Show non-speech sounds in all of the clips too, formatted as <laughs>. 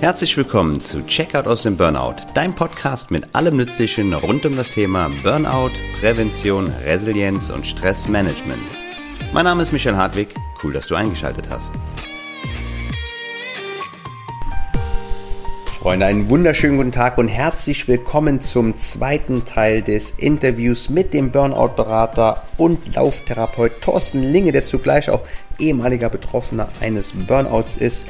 Herzlich willkommen zu Checkout aus dem Burnout, dein Podcast mit allem Nützlichen rund um das Thema Burnout, Prävention, Resilienz und Stressmanagement. Mein Name ist Michael Hartwig, cool, dass du eingeschaltet hast. Freunde, einen wunderschönen guten Tag und herzlich willkommen zum zweiten Teil des Interviews mit dem Burnout-Berater und Lauftherapeut Thorsten Linge, der zugleich auch ehemaliger Betroffener eines Burnouts ist.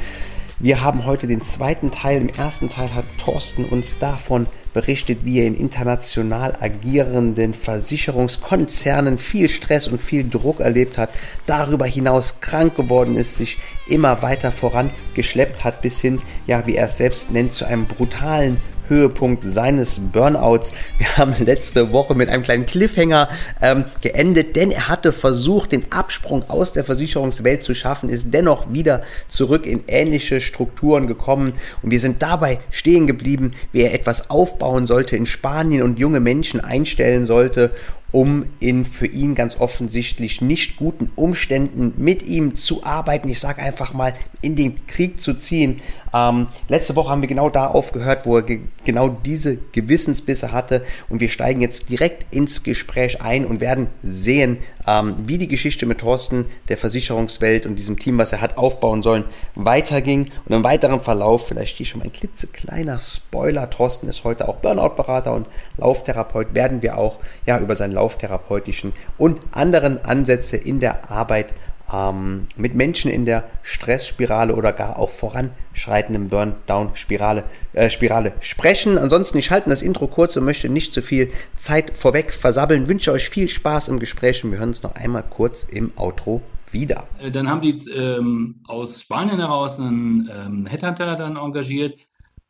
Wir haben heute den zweiten Teil. Im ersten Teil hat Thorsten uns davon berichtet, wie er in international agierenden Versicherungskonzernen viel Stress und viel Druck erlebt hat, darüber hinaus krank geworden ist, sich immer weiter vorangeschleppt hat, bis hin, ja, wie er es selbst nennt, zu einem brutalen Höhepunkt seines Burnouts. Wir haben letzte Woche mit einem kleinen Cliffhanger ähm, geendet, denn er hatte versucht, den Absprung aus der Versicherungswelt zu schaffen, ist dennoch wieder zurück in ähnliche Strukturen gekommen und wir sind dabei stehen geblieben, wie er etwas aufbauen sollte in Spanien und junge Menschen einstellen sollte um in für ihn ganz offensichtlich nicht guten Umständen mit ihm zu arbeiten. Ich sage einfach mal, in den Krieg zu ziehen. Ähm, letzte Woche haben wir genau da aufgehört, wo er ge genau diese Gewissensbisse hatte. Und wir steigen jetzt direkt ins Gespräch ein und werden sehen, ähm, wie die Geschichte mit Thorsten, der Versicherungswelt und diesem Team, was er hat aufbauen sollen, weiterging. Und im weiteren Verlauf, vielleicht hier schon mal ein klitzekleiner Spoiler, Thorsten ist heute auch Burnout-Berater und Lauftherapeut, werden wir auch ja über sein lauftherapeutischen und anderen Ansätze in der Arbeit ähm, mit Menschen in der Stressspirale oder gar auch voranschreitenden Burn-Down-Spirale äh, Spirale sprechen. Ansonsten, ich halte das Intro kurz und möchte nicht zu viel Zeit vorweg versabbeln. Wünsche euch viel Spaß im Gespräch und wir hören uns noch einmal kurz im Outro wieder. Äh, dann haben die ähm, aus Spanien heraus einen ähm, Headhunter dann engagiert,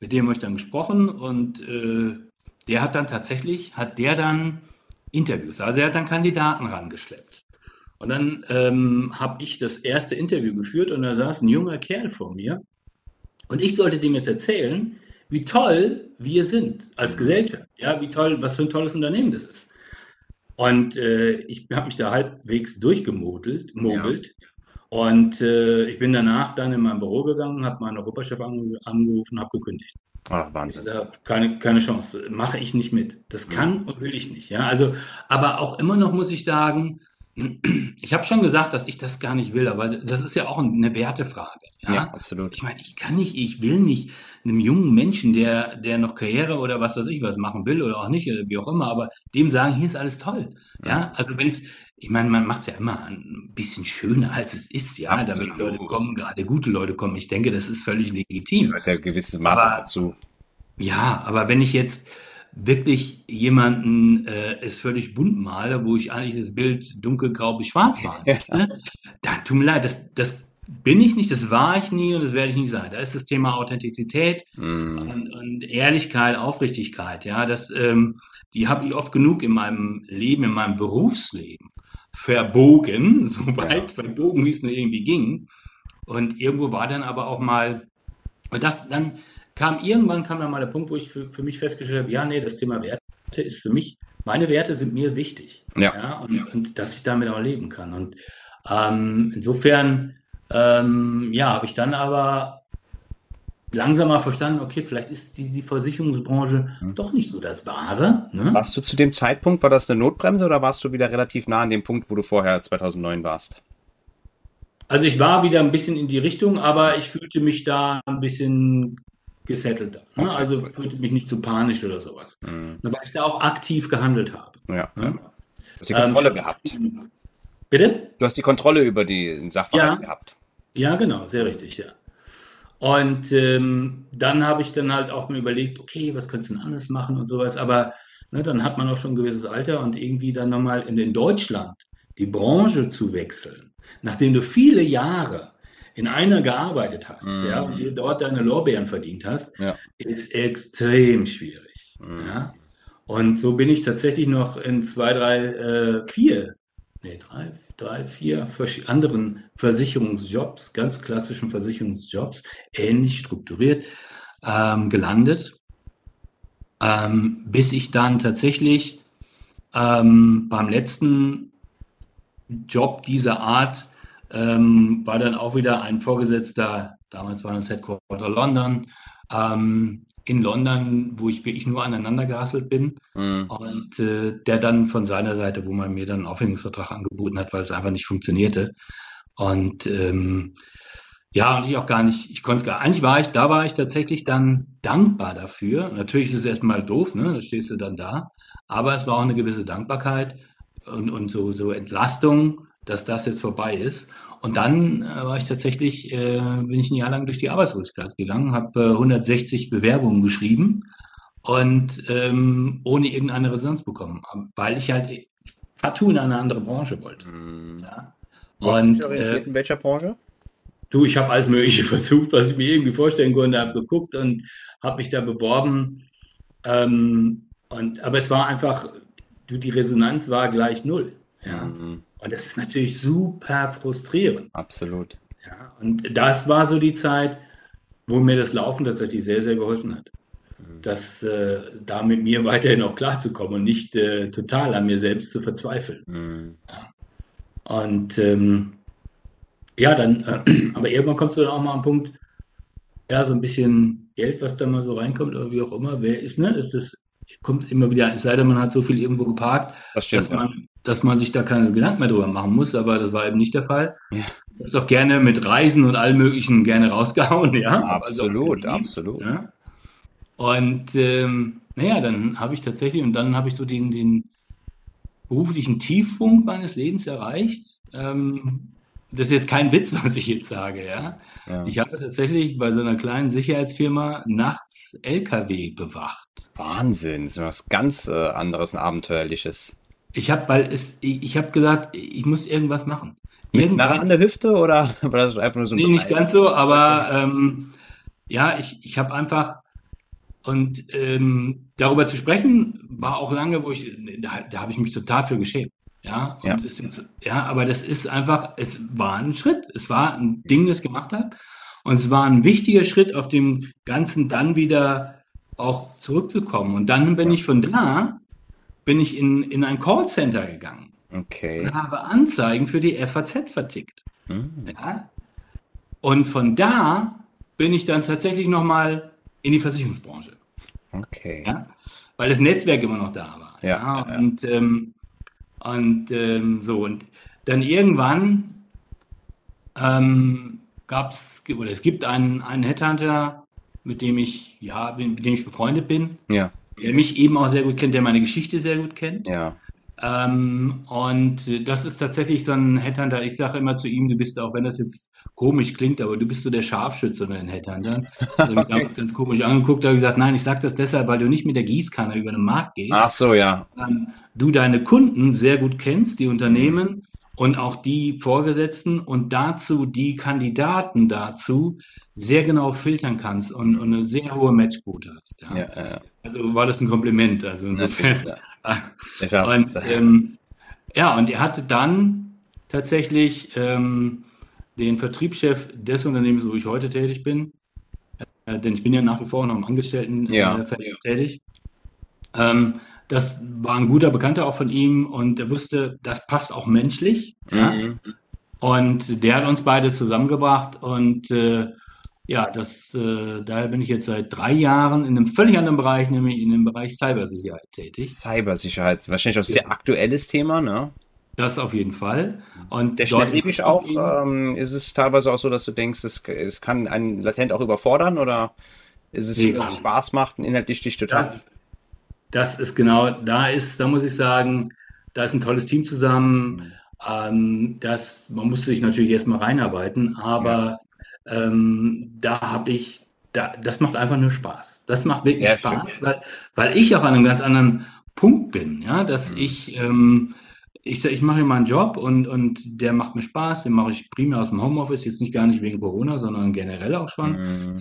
mit dem habe ich dann gesprochen und äh, der hat dann tatsächlich, hat der dann Interviews. Also er hat dann Kandidaten rangeschleppt. Und dann ähm, habe ich das erste Interview geführt und da saß ein junger Kerl vor mir und ich sollte dem jetzt erzählen, wie toll wir sind als Gesellschaft. Ja, wie toll, was für ein tolles Unternehmen das ist. Und äh, ich habe mich da halbwegs durchgemogelt. Mogelt. Ja. Und äh, ich bin danach dann in mein Büro gegangen, habe meinen Europachef ange angerufen, habe gekündigt. Ach, Wahnsinn. Ich sag, keine, keine Chance, mache ich nicht mit. Das kann und will ich nicht. Ja, also, aber auch immer noch muss ich sagen, ich habe schon gesagt, dass ich das gar nicht will, aber das ist ja auch eine Wertefrage. Ja, ja absolut. Ich meine, ich kann nicht, ich will nicht einem jungen Menschen, der, der noch Karriere oder was weiß ich was machen will oder auch nicht, wie auch immer, aber dem sagen, hier ist alles toll. Ja, ja also wenn es, ich meine, man macht es ja immer ein bisschen schöner, als es ist, ja, absolut. damit Leute kommen, gerade gute Leute kommen. Ich denke, das ist völlig legitim. Ja, ein gewisses Maß dazu. Ja, aber wenn ich jetzt wirklich jemanden äh, es völlig bunt male, wo ich eigentlich das Bild dunkelgrau bis schwarz <laughs> malen möchte, dann tut mir leid, das, das bin ich nicht, das war ich nie und das werde ich nicht sein. Da ist das Thema Authentizität mm. und, und, Ehrlichkeit, Aufrichtigkeit, ja, das, ähm, die habe ich oft genug in meinem Leben, in meinem Berufsleben verbogen, <laughs> so weit ja. verbogen, wie es nur irgendwie ging. Und irgendwo war dann aber auch mal, und das dann kam irgendwann kam dann mal der Punkt, wo ich für, für mich festgestellt habe, ja, nee, das Thema Werte ist für mich, meine Werte sind mir wichtig. Ja. ja und, und dass ich damit auch leben kann. Und ähm, insofern, ähm, ja, habe ich dann aber langsam mal verstanden, okay, vielleicht ist die, die Versicherungsbranche hm. doch nicht so das Wahre. Ne? Warst du zu dem Zeitpunkt, war das eine Notbremse oder warst du wieder relativ nah an dem Punkt, wo du vorher 2009 warst? Also ich war wieder ein bisschen in die Richtung, aber ich fühlte mich da ein bisschen gesettelt. Ne? Also fühlte mich nicht zu panisch oder sowas. Mhm. Weil ich da auch aktiv gehandelt habe. Ja. Ne? Du hast die Kontrolle ähm, gehabt. Bitte? Du hast die Kontrolle über die Sachverhalt ja. gehabt. Ja, genau, sehr richtig, ja. Und ähm, dann habe ich dann halt auch mir überlegt, okay, was könntest du denn anders machen und sowas. Aber ne, dann hat man auch schon ein gewisses Alter und irgendwie dann nochmal in, in Deutschland die Branche zu wechseln, nachdem du viele Jahre in einer gearbeitet hast, mhm. ja, und dir dort deine Lorbeeren verdient hast, ja. ist extrem schwierig. Mhm. Ja. Und so bin ich tatsächlich noch in zwei, drei, äh, vier, nee, drei, drei, vier anderen Versicherungsjobs, ganz klassischen Versicherungsjobs, ähnlich strukturiert, ähm, gelandet, ähm, bis ich dann tatsächlich ähm, beim letzten Job dieser Art ähm, war dann auch wieder ein Vorgesetzter, damals war das Headquarter London, ähm, in London, wo ich wirklich nur aneinander gehasselt bin. Mhm. Und äh, der dann von seiner Seite, wo man mir dann einen Aufhängungsvertrag angeboten hat, weil es einfach nicht funktionierte. Und ähm, ja, und ich auch gar nicht, ich konnte es gar, eigentlich war ich, da war ich tatsächlich dann dankbar dafür. Natürlich ist es erstmal doof, ne, da stehst du dann da. Aber es war auch eine gewisse Dankbarkeit und, und so, so Entlastung, dass das jetzt vorbei ist. Und dann äh, war ich tatsächlich, äh, bin ich ein Jahr lang durch die Arbeitslosigkeit gegangen, habe äh, 160 Bewerbungen geschrieben und ähm, ohne irgendeine Resonanz bekommen, weil ich halt partout in eine andere Branche wollte. Mhm. Ja. Und äh, in welcher Branche? Du, ich habe alles Mögliche <laughs> versucht, was ich mir irgendwie vorstellen konnte, habe geguckt und habe mich da beworben. Ähm, und, aber es war einfach, du, die Resonanz war gleich null. Ja. Mhm. Und das ist natürlich super frustrierend. Absolut. Ja, und das war so die Zeit, wo mir das Laufen tatsächlich sehr, sehr geholfen hat. Mhm. Das, äh, da mit mir weiterhin auch klarzukommen und nicht äh, total an mir selbst zu verzweifeln. Mhm. Ja. Und ähm, ja, dann, äh, <clears throat> aber irgendwann kommst du dann auch mal am Punkt, ja, so ein bisschen Geld, was da mal so reinkommt oder wie auch immer, wer ist, ne? Ist das, kommt immer wieder, es sei denn, man hat so viel irgendwo geparkt, das stimmt, dass, man, dass man sich da keine Gedanken mehr drüber machen muss, aber das war eben nicht der Fall. Ja. Ich habe es auch gerne mit Reisen und allem Möglichen gerne rausgehauen, <laughs> ja. Absolut, also absolut. Ja? Und ähm, naja, dann habe ich tatsächlich, und dann habe ich so den, den beruflichen Tiefpunkt meines Lebens erreicht. Ähm, das ist jetzt kein Witz, <laughs> was ich jetzt sage, ja. ja. Ich habe tatsächlich bei so einer kleinen Sicherheitsfirma nachts LKW bewacht. Wahnsinn, das ist was ganz äh, anderes, ein abenteuerliches. Ich habe, weil es, ich, ich habe gesagt, ich muss irgendwas machen. Mit. Knarre an der Hüfte oder <laughs> war das einfach nur so ein Nee, nicht ganz so, aber ähm, ja, ich, ich habe einfach und ähm, darüber zu sprechen war auch lange, wo ich, da, da habe ich mich total für geschämt. Ja, und ja. Jetzt, ja, aber das ist einfach, es war ein Schritt, es war ein Ding, das ich gemacht habe. Und es war ein wichtiger Schritt, auf dem Ganzen dann wieder auch zurückzukommen. Und dann bin ich von da, bin ich in, in ein Callcenter gegangen. Okay. Und habe Anzeigen für die FAZ vertickt. Hm. Ja. Und von da bin ich dann tatsächlich nochmal in die Versicherungsbranche. Okay. Ja? Weil das Netzwerk immer noch da war. Ja. ja? Und, ähm, und ähm, so, und dann irgendwann ähm, gab es, oder es gibt einen, einen Headhunter, mit dem ich, ja, mit dem ich befreundet bin. Ja. Der mich eben auch sehr gut kennt, der meine Geschichte sehr gut kennt. Ja. Ähm, und das ist tatsächlich so ein Headhunter. Ich sage immer zu ihm, du bist auch, wenn das jetzt komisch klingt, aber du bist so der Scharfschütze unter den Headhuntern. <laughs> Also okay. Ich habe ganz komisch angeguckt, habe gesagt, nein, ich sage das deshalb, weil du nicht mit der Gießkanne über den Markt gehst. Ach so, ja. Du deine Kunden sehr gut kennst, die Unternehmen und auch die Vorgesetzten und dazu die Kandidaten dazu sehr genau filtern kannst und, und eine sehr hohe Matchquote hast. Ja. Ja, ja. Also war das ein Kompliment. Also insofern. <laughs> und ähm, ja, und er hatte dann tatsächlich ähm, den Vertriebschef des Unternehmens, wo ich heute tätig bin, äh, denn ich bin ja nach wie vor noch im Angestelltenverhältnis äh, tätig. Ähm, das war ein guter Bekannter auch von ihm und er wusste, das passt auch menschlich. Mhm. Und der hat uns beide zusammengebracht und äh, ja, das, äh, daher bin ich jetzt seit drei Jahren in einem völlig anderen Bereich, nämlich in dem Bereich Cybersicherheit tätig. Cybersicherheit, wahrscheinlich auch ein sehr aktuelles Thema, ne? Das auf jeden Fall. Und Technologisch auch ähm, ist es teilweise auch so, dass du denkst, es, es kann einen latent auch überfordern oder ist es nee, es Spaß macht und inhaltlich dich total? Das, das, ist genau, da ist, da muss ich sagen, da ist ein tolles Team zusammen. Mhm. Ähm, das, man musste sich natürlich erstmal reinarbeiten, aber ja ähm, da habe ich, da, das macht einfach nur Spaß. Das macht wirklich Sehr Spaß, weil, weil ich auch an einem ganz anderen Punkt bin, ja, dass mhm. ich, ähm, ich, ich mache meinen Job und, und der macht mir Spaß, den mache ich primär aus dem Homeoffice, jetzt nicht gar nicht wegen Corona, sondern generell auch schon. Mhm.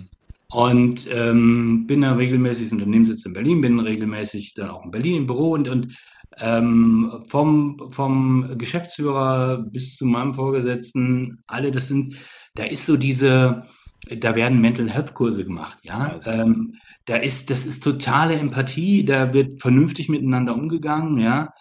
Und ähm, bin dann regelmäßig, das Unternehmen sitzt in Berlin, bin regelmäßig dann auch in Berlin im Büro und, und ähm, vom, vom Geschäftsführer bis zu meinem Vorgesetzten, alle, das sind, da ist so diese, da werden Mental Health Kurse gemacht, ja. Also. Ähm, da ist, das ist totale Empathie, da wird vernünftig miteinander umgegangen, ja.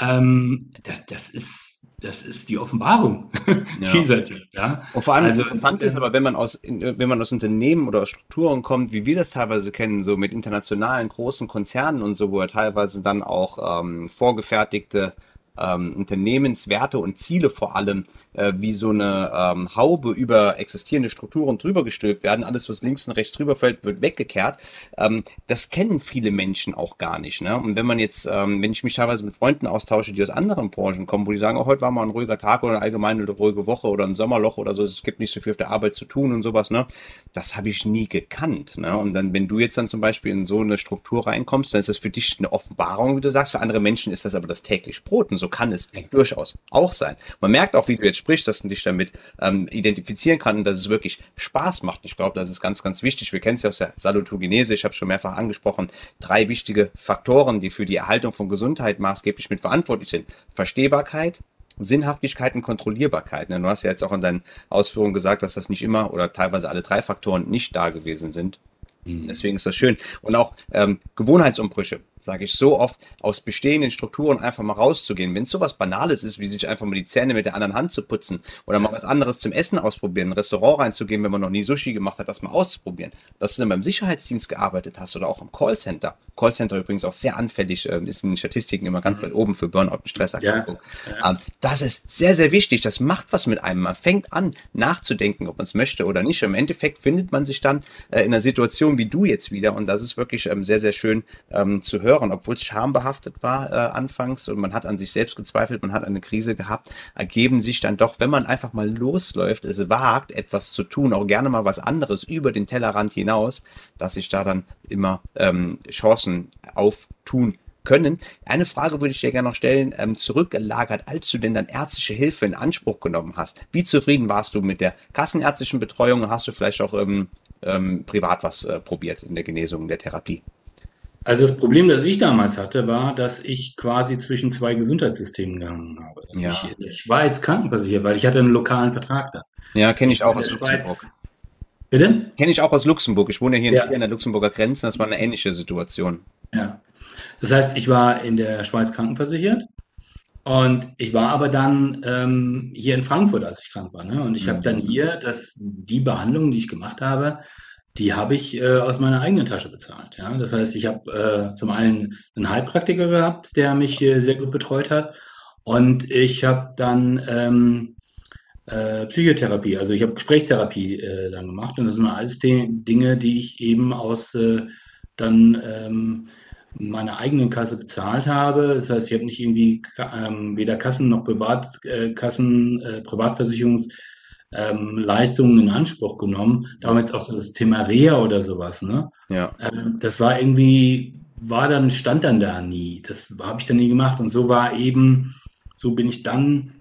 Ähm, das, das ist, das ist die Offenbarung <laughs> ja. dieser Typ. Ja? Und vor allem also, interessant ist, aber wenn man aus, wenn man aus Unternehmen oder aus Strukturen kommt, wie wir das teilweise kennen, so mit internationalen großen Konzernen und so, wo er teilweise dann auch ähm, vorgefertigte ähm, Unternehmenswerte und Ziele vor allem äh, wie so eine ähm, Haube über existierende Strukturen drüber gestülpt werden. Alles, was links und rechts drüber fällt, wird weggekehrt. Ähm, das kennen viele Menschen auch gar nicht. Ne? Und wenn man jetzt, ähm, wenn ich mich teilweise mit Freunden austausche, die aus anderen Branchen kommen, wo die sagen, oh, heute war mal ein ruhiger Tag oder allgemein eine ruhige Woche oder ein Sommerloch oder so, es gibt nicht so viel auf der Arbeit zu tun und sowas, ne? Das habe ich nie gekannt. Ne? Und dann, wenn du jetzt dann zum Beispiel in so eine Struktur reinkommst, dann ist das für dich eine Offenbarung, wie du sagst. Für andere Menschen ist das aber das täglich Brot. Und so kann es durchaus auch sein. Man merkt auch, wie du jetzt sprichst, dass du dich damit ähm, identifizieren kannst und dass es wirklich Spaß macht. Ich glaube, das ist ganz, ganz wichtig. Wir kennen es ja aus der Salutogenese, ich habe schon mehrfach angesprochen, drei wichtige Faktoren, die für die Erhaltung von Gesundheit maßgeblich mit verantwortlich sind. Verstehbarkeit, Sinnhaftigkeit und Kontrollierbarkeit. Ne? Du hast ja jetzt auch in deinen Ausführungen gesagt, dass das nicht immer oder teilweise alle drei Faktoren nicht da gewesen sind. Mhm. Deswegen ist das schön. Und auch ähm, Gewohnheitsumbrüche sage ich so oft, aus bestehenden Strukturen einfach mal rauszugehen. Wenn es sowas Banales ist, wie sich einfach mal die Zähne mit der anderen Hand zu putzen oder mal was anderes zum Essen ausprobieren, ein Restaurant reinzugehen, wenn man noch nie Sushi gemacht hat, das mal auszuprobieren. Dass du dann beim Sicherheitsdienst gearbeitet hast oder auch im Callcenter. Callcenter übrigens auch sehr anfällig, äh, ist in den Statistiken immer ganz mhm. weit oben für Burnout und Stresserkrankung. Ja, ja. Ähm, das ist sehr, sehr wichtig. Das macht was mit einem. Man fängt an, nachzudenken, ob man es möchte oder nicht. Im Endeffekt findet man sich dann äh, in einer Situation wie du jetzt wieder und das ist wirklich ähm, sehr, sehr schön ähm, zu hören hören, obwohl es schambehaftet war äh, anfangs und man hat an sich selbst gezweifelt, man hat eine Krise gehabt, ergeben sich dann doch, wenn man einfach mal losläuft, es wagt, etwas zu tun, auch gerne mal was anderes über den Tellerrand hinaus, dass sich da dann immer ähm, Chancen auftun können. Eine Frage würde ich dir gerne noch stellen, ähm, zurückgelagert, als du denn dann ärztliche Hilfe in Anspruch genommen hast. Wie zufrieden warst du mit der kassenärztlichen Betreuung und hast du vielleicht auch ähm, ähm, privat was äh, probiert in der Genesung, in der Therapie? Also das Problem, das ich damals hatte, war, dass ich quasi zwischen zwei Gesundheitssystemen gegangen habe. Dass ja. ich in der Schweiz krankenversichert, weil ich hatte einen lokalen Vertrag da. Ja, kenne ich auch aus Luxemburg. Bitte? Kenne ich auch aus Luxemburg. Ich wohne hier ja. in der Luxemburger Grenze. Das war eine ähnliche Situation. Ja. Das heißt, ich war in der Schweiz krankenversichert und ich war aber dann ähm, hier in Frankfurt, als ich krank war. Ne? Und ich mhm. habe dann hier das, die Behandlung, die ich gemacht habe, die habe ich äh, aus meiner eigenen Tasche bezahlt. Ja? Das heißt, ich habe äh, zum einen einen Heilpraktiker gehabt, der mich äh, sehr gut betreut hat. Und ich habe dann ähm, äh, Psychotherapie, also ich habe Gesprächstherapie äh, dann gemacht. Und das sind alles die Dinge, die ich eben aus äh, dann ähm, meiner eigenen Kasse bezahlt habe. Das heißt, ich habe nicht irgendwie ähm, weder Kassen noch Privatkassen, äh, Privatversicherungs ähm, Leistungen in Anspruch genommen. Damals auch so das Thema Reha oder sowas. Ne? Ja. Ähm, das war irgendwie, war dann, stand dann da nie. Das habe ich dann nie gemacht. Und so war eben, so bin ich dann,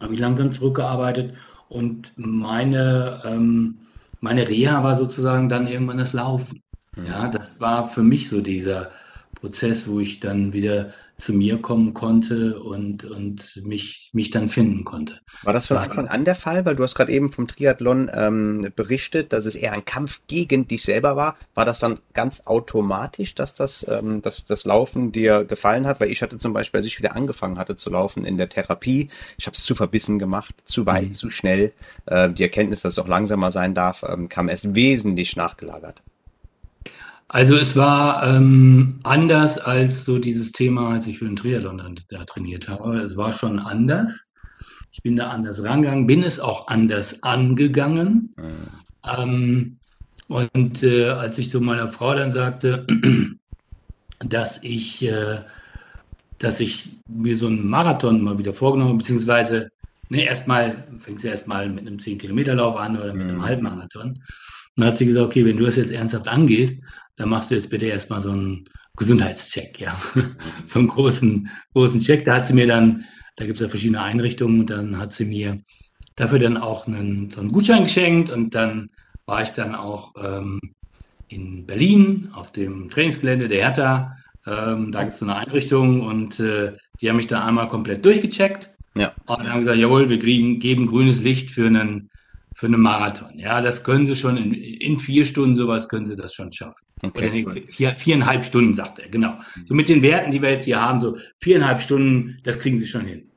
habe ich langsam zurückgearbeitet und meine, ähm, meine Reha war sozusagen dann irgendwann das Laufen. Mhm. Ja, das war für mich so dieser Prozess, wo ich dann wieder zu mir kommen konnte und, und mich, mich dann finden konnte. War das von Anfang an der Fall? Weil du hast gerade eben vom Triathlon ähm, berichtet, dass es eher ein Kampf gegen dich selber war. War das dann ganz automatisch, dass das, ähm, dass das Laufen dir gefallen hat? Weil ich hatte zum Beispiel, als ich wieder angefangen hatte zu laufen in der Therapie, ich habe es zu verbissen gemacht, zu weit, mhm. zu schnell. Äh, die Erkenntnis, dass es auch langsamer sein darf, ähm, kam erst wesentlich nachgelagert. Also es war ähm, anders als so dieses Thema, als ich für den Triathlon dann, da trainiert habe. Es war schon anders. Ich bin da anders rangegangen, bin es auch anders angegangen. Mhm. Ähm, und äh, als ich so meiner Frau dann sagte, <clears throat> dass ich, äh, dass ich mir so einen Marathon mal wieder vorgenommen habe, beziehungsweise ne, erstmal fängst du erstmal mit einem 10-Kilometer-Lauf an oder mit einem mhm. Halbmarathon. Und dann hat sie gesagt, okay, wenn du das jetzt ernsthaft angehst, dann machst du jetzt bitte erstmal so einen Gesundheitscheck, ja. <laughs> so einen großen, großen Check. Da hat sie mir dann, da gibt es ja verschiedene Einrichtungen, und dann hat sie mir dafür dann auch einen, so einen Gutschein geschenkt und dann war ich dann auch ähm, in Berlin auf dem Trainingsgelände der Hertha. Ähm, da gibt es eine Einrichtung und äh, die haben mich da einmal komplett durchgecheckt. Ja. Und haben gesagt, jawohl, wir kriegen, geben grünes Licht für einen für einen Marathon. Ja, das können sie schon in, in vier Stunden sowas können sie das schon schaffen. Okay, Oder vier, viereinhalb Stunden, sagt er, genau. So mit den Werten, die wir jetzt hier haben, so viereinhalb Stunden, das kriegen sie schon hin.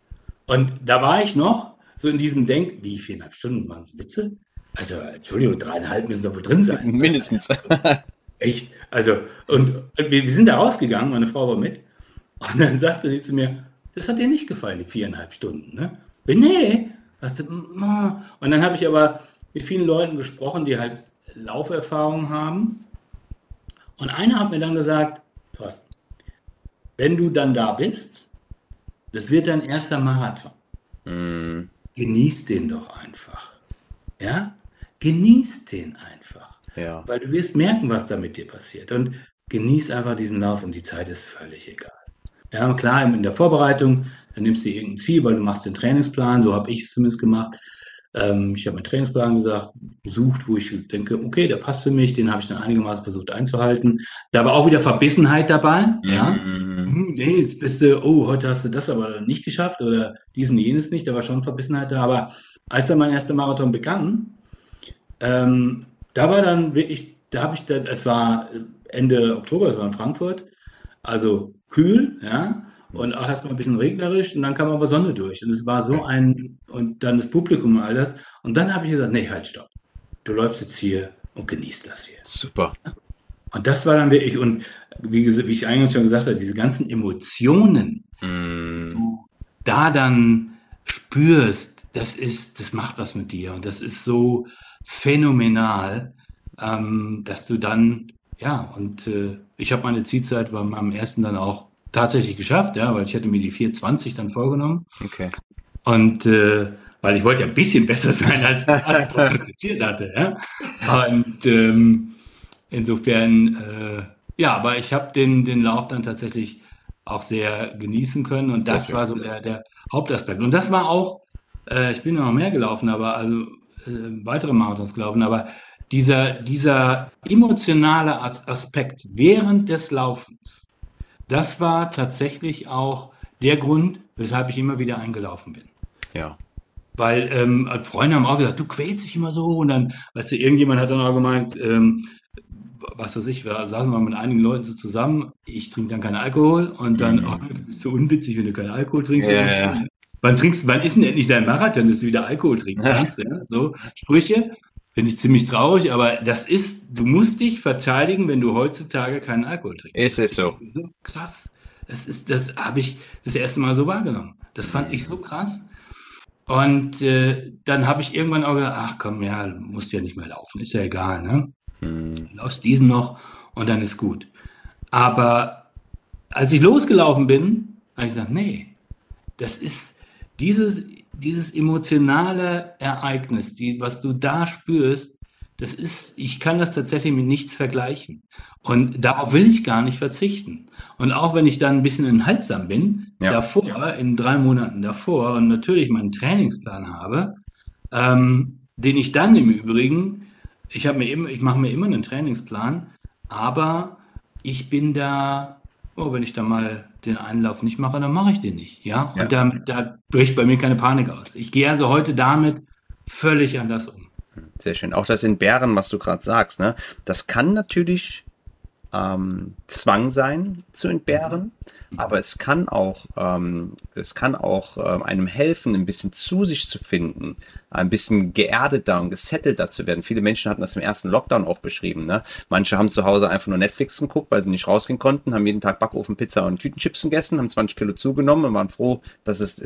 Und da war ich noch so in diesem Denk, wie viereinhalb Stunden waren es Witze? Also, Entschuldigung, dreieinhalb müssen doch wohl drin sein. <laughs> Mindestens. <laughs> Echt? Also, und, und wir, wir, sind da rausgegangen, meine Frau war mit. Und dann sagte sie zu mir, das hat dir nicht gefallen, die viereinhalb Stunden, ne? Nee. Und dann habe ich aber mit vielen Leuten gesprochen, die halt Lauferfahrung haben. Und einer hat mir dann gesagt, Thorsten, wenn du dann da bist, das wird dein erster Marathon. Mm. Genieß den doch einfach. Ja? Genieß den einfach. Ja. Weil du wirst merken, was da mit dir passiert. Und genieß einfach diesen Lauf und die Zeit ist völlig egal. Ja, klar, in der Vorbereitung, dann nimmst du irgendein Ziel, weil du machst den Trainingsplan, so habe ich es zumindest gemacht. Ähm, ich habe meinen Trainingsplan gesagt, gesucht, wo ich denke, okay, der passt für mich, den habe ich dann einigermaßen versucht einzuhalten. Da war auch wieder Verbissenheit dabei. Mhm. Ja, hm, nee, jetzt bist du, oh, heute hast du das aber nicht geschafft oder diesen jenes nicht, da war schon Verbissenheit da. Aber als dann mein erster Marathon begann, ähm, da war dann wirklich, da habe ich dann, es war Ende Oktober, es war in Frankfurt, also kühl, ja, und auch erstmal ein bisschen regnerisch und dann kam aber Sonne durch und es war so ein, und dann das Publikum und all das. Und dann habe ich gesagt, nee, halt, stopp. Du läufst jetzt hier und genießt das hier. Super. Und das war dann wirklich, und wie, wie ich eingangs schon gesagt habe, diese ganzen Emotionen, mm. die du da dann spürst, das ist, das macht was mit dir und das ist so phänomenal, ähm, dass du dann, ja, und äh, ich habe meine Zielzeit beim am ersten dann auch tatsächlich geschafft, ja, weil ich hätte mir die 420 dann vorgenommen. Okay. Und äh, weil ich wollte ja ein bisschen <laughs> besser sein, als der Arzt prognostiziert hatte. Ja? Und ähm, insofern, äh, ja, aber ich habe den, den Lauf dann tatsächlich auch sehr genießen können und das okay. war so der, der Hauptaspekt. Und das war auch, äh, ich bin noch mehr gelaufen, aber also äh, weitere Marathons gelaufen, aber dieser, dieser emotionale Aspekt während des Laufens, das war tatsächlich auch der Grund, weshalb ich immer wieder eingelaufen bin. Ja. Weil ähm, Freunde haben auch gesagt, du quälst dich immer so. Und dann, weißt du, irgendjemand hat dann auch gemeint, ähm, was weiß ich, wir saßen mal mit einigen Leuten so zusammen, ich trinke dann keinen Alkohol und dann, mhm. oh, du bist so unwitzig, wenn du keinen Alkohol trinkst. Ja. Wann trinkst, wann ist denn endlich dein Marathon, dass du wieder Alkohol trinken <laughs> kannst? Ja. So Sprüche. Finde ich ziemlich traurig, aber das ist, du musst dich verteidigen, wenn du heutzutage keinen Alkohol trinkst. Ist es so? so krass. Das ist, das habe ich das erste Mal so wahrgenommen. Das fand ich so krass. Und äh, dann habe ich irgendwann auch gesagt, ach komm, ja, musst ja nicht mehr laufen, ist ja egal, ne? Hm. Laufst diesen noch und dann ist gut. Aber als ich losgelaufen bin, habe ich gesagt, nee, das ist dieses dieses emotionale Ereignis, die, was du da spürst, das ist, ich kann das tatsächlich mit nichts vergleichen. Und darauf will ich gar nicht verzichten. Und auch wenn ich dann ein bisschen enthaltsam bin, ja. davor, in drei Monaten davor, und natürlich meinen Trainingsplan habe, ähm, den ich dann im Übrigen, ich habe mir immer, ich mache mir immer einen Trainingsplan, aber ich bin da, oh, wenn ich da mal den Einlauf nicht mache, dann mache ich den nicht. Ja, ja. und da, da bricht bei mir keine Panik aus. Ich gehe also heute damit völlig anders um. Sehr schön. Auch das in Bären, was du gerade sagst, ne? Das kann natürlich ähm, Zwang sein zu entbehren, mhm. Aber es kann auch, ähm, es kann auch ähm, einem helfen, ein bisschen zu sich zu finden, ein bisschen geerdeter und gesettelter zu werden. Viele Menschen hatten das im ersten Lockdown auch beschrieben. Ne? Manche haben zu Hause einfach nur Netflix geguckt, weil sie nicht rausgehen konnten, haben jeden Tag Backofen, Pizza und Tütenchips gegessen, haben 20 Kilo zugenommen und waren froh, dass es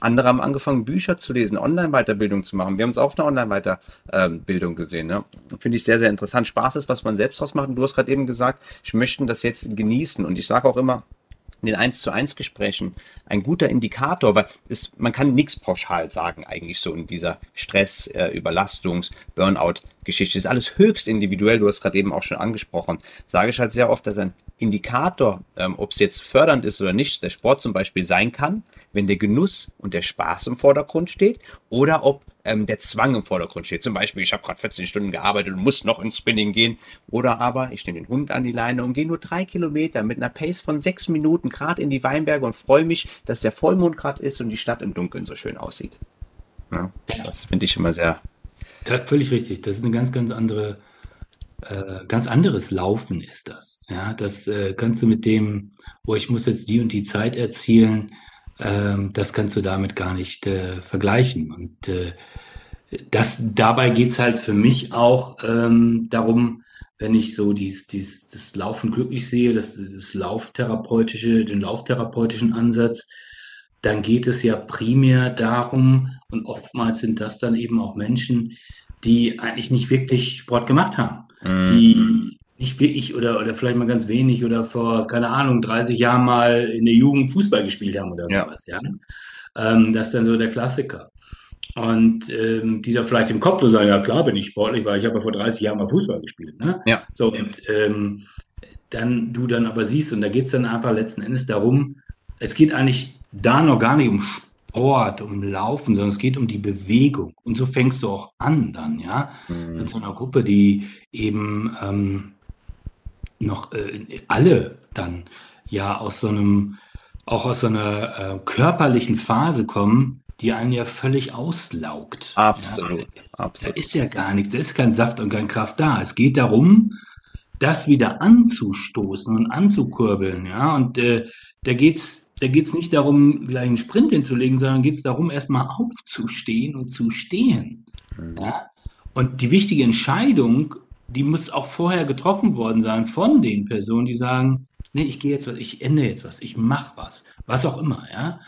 andere haben angefangen, Bücher zu lesen, Online-Weiterbildung zu machen. Wir haben es auch eine Online-Weiterbildung gesehen. Ne? Finde ich sehr, sehr interessant. Spaß ist, was man selbst draus macht. Und du hast gerade eben gesagt, ich möchte das jetzt genießen. Und ich sage auch immer, in den 1 zu 1 Gesprächen ein guter Indikator, weil es, man kann nichts pauschal sagen eigentlich so in dieser Stress, äh, Überlastungs, Burnout-Geschichte. ist alles höchst individuell, du hast gerade eben auch schon angesprochen. Sage ich halt sehr oft, dass ein Indikator, ähm, ob es jetzt fördernd ist oder nicht, der Sport zum Beispiel sein kann, wenn der Genuss und der Spaß im Vordergrund steht oder ob ähm, der Zwang im Vordergrund steht. Zum Beispiel, ich habe gerade 14 Stunden gearbeitet und muss noch ins Spinning gehen. Oder aber ich nehme den Hund an die Leine und gehe nur drei Kilometer mit einer Pace von sechs Minuten gerade in die Weinberge und freue mich, dass der Vollmond gerade ist und die Stadt im Dunkeln so schön aussieht. Ja, das finde ich immer sehr. Ja, völlig richtig. Das ist eine ganz, ganz andere äh, ganz anderes Laufen ist das. Ja, das äh, kannst du mit dem, wo ich muss jetzt die und die Zeit erzielen, ähm, das kannst du damit gar nicht äh, vergleichen. Und äh, das, dabei geht's halt für mich auch ähm, darum, wenn ich so dies, dies, das Laufen glücklich sehe, das, das Lauftherapeutische, den Lauftherapeutischen Ansatz, dann geht es ja primär darum, und oftmals sind das dann eben auch Menschen, die eigentlich nicht wirklich Sport gemacht haben, mhm. die nicht wirklich oder, oder vielleicht mal ganz wenig oder vor, keine Ahnung, 30 Jahren mal in der Jugend Fußball gespielt haben oder sowas, ja. ja? Ähm, das ist dann so der Klassiker. Und ähm, die da vielleicht im Kopf so sagen, ja klar bin ich sportlich, weil ich habe ja vor 30 Jahren mal Fußball gespielt. Ne? Ja. So, und ähm, dann du dann aber siehst, und da geht es dann einfach letzten Endes darum, es geht eigentlich da noch gar nicht um Sport, um Laufen, sondern es geht um die Bewegung. Und so fängst du auch an dann, ja, mhm. mit so einer Gruppe, die eben ähm, noch äh, alle dann ja aus so einem, auch aus so einer äh, körperlichen Phase kommen, die einen ja völlig auslaugt. Absolut, ja. absolut. Da ist ja gar nichts, da ist kein Saft und kein Kraft da. Es geht darum, das wieder anzustoßen und anzukurbeln, ja. Und äh, da geht's, da geht's nicht darum, gleich einen Sprint hinzulegen, sondern geht's darum, erstmal aufzustehen und zu stehen. Mhm. Ja? Und die wichtige Entscheidung, die muss auch vorher getroffen worden sein von den Personen, die sagen, nee, ich gehe jetzt was, ich ändere jetzt was, ich mache was, was auch immer, ja.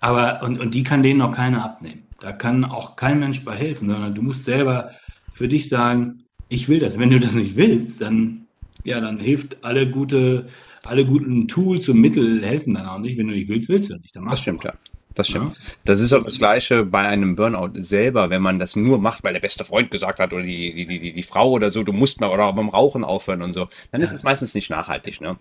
Aber, und, und die kann denen noch keiner abnehmen. Da kann auch kein Mensch bei helfen, sondern du musst selber für dich sagen, ich will das. Wenn du das nicht willst, dann, ja, dann hilft alle gute, alle guten Tools und Mittel helfen dann auch nicht. Wenn du nicht willst, willst du nicht. Dann das stimmt, ja. Das stimmt. Ja. Das ist auch das Gleiche bei einem Burnout selber, wenn man das nur macht, weil der beste Freund gesagt hat oder die, die, die, die Frau oder so, du musst mal oder beim Rauchen aufhören und so, dann ist es meistens nicht nachhaltig, ne?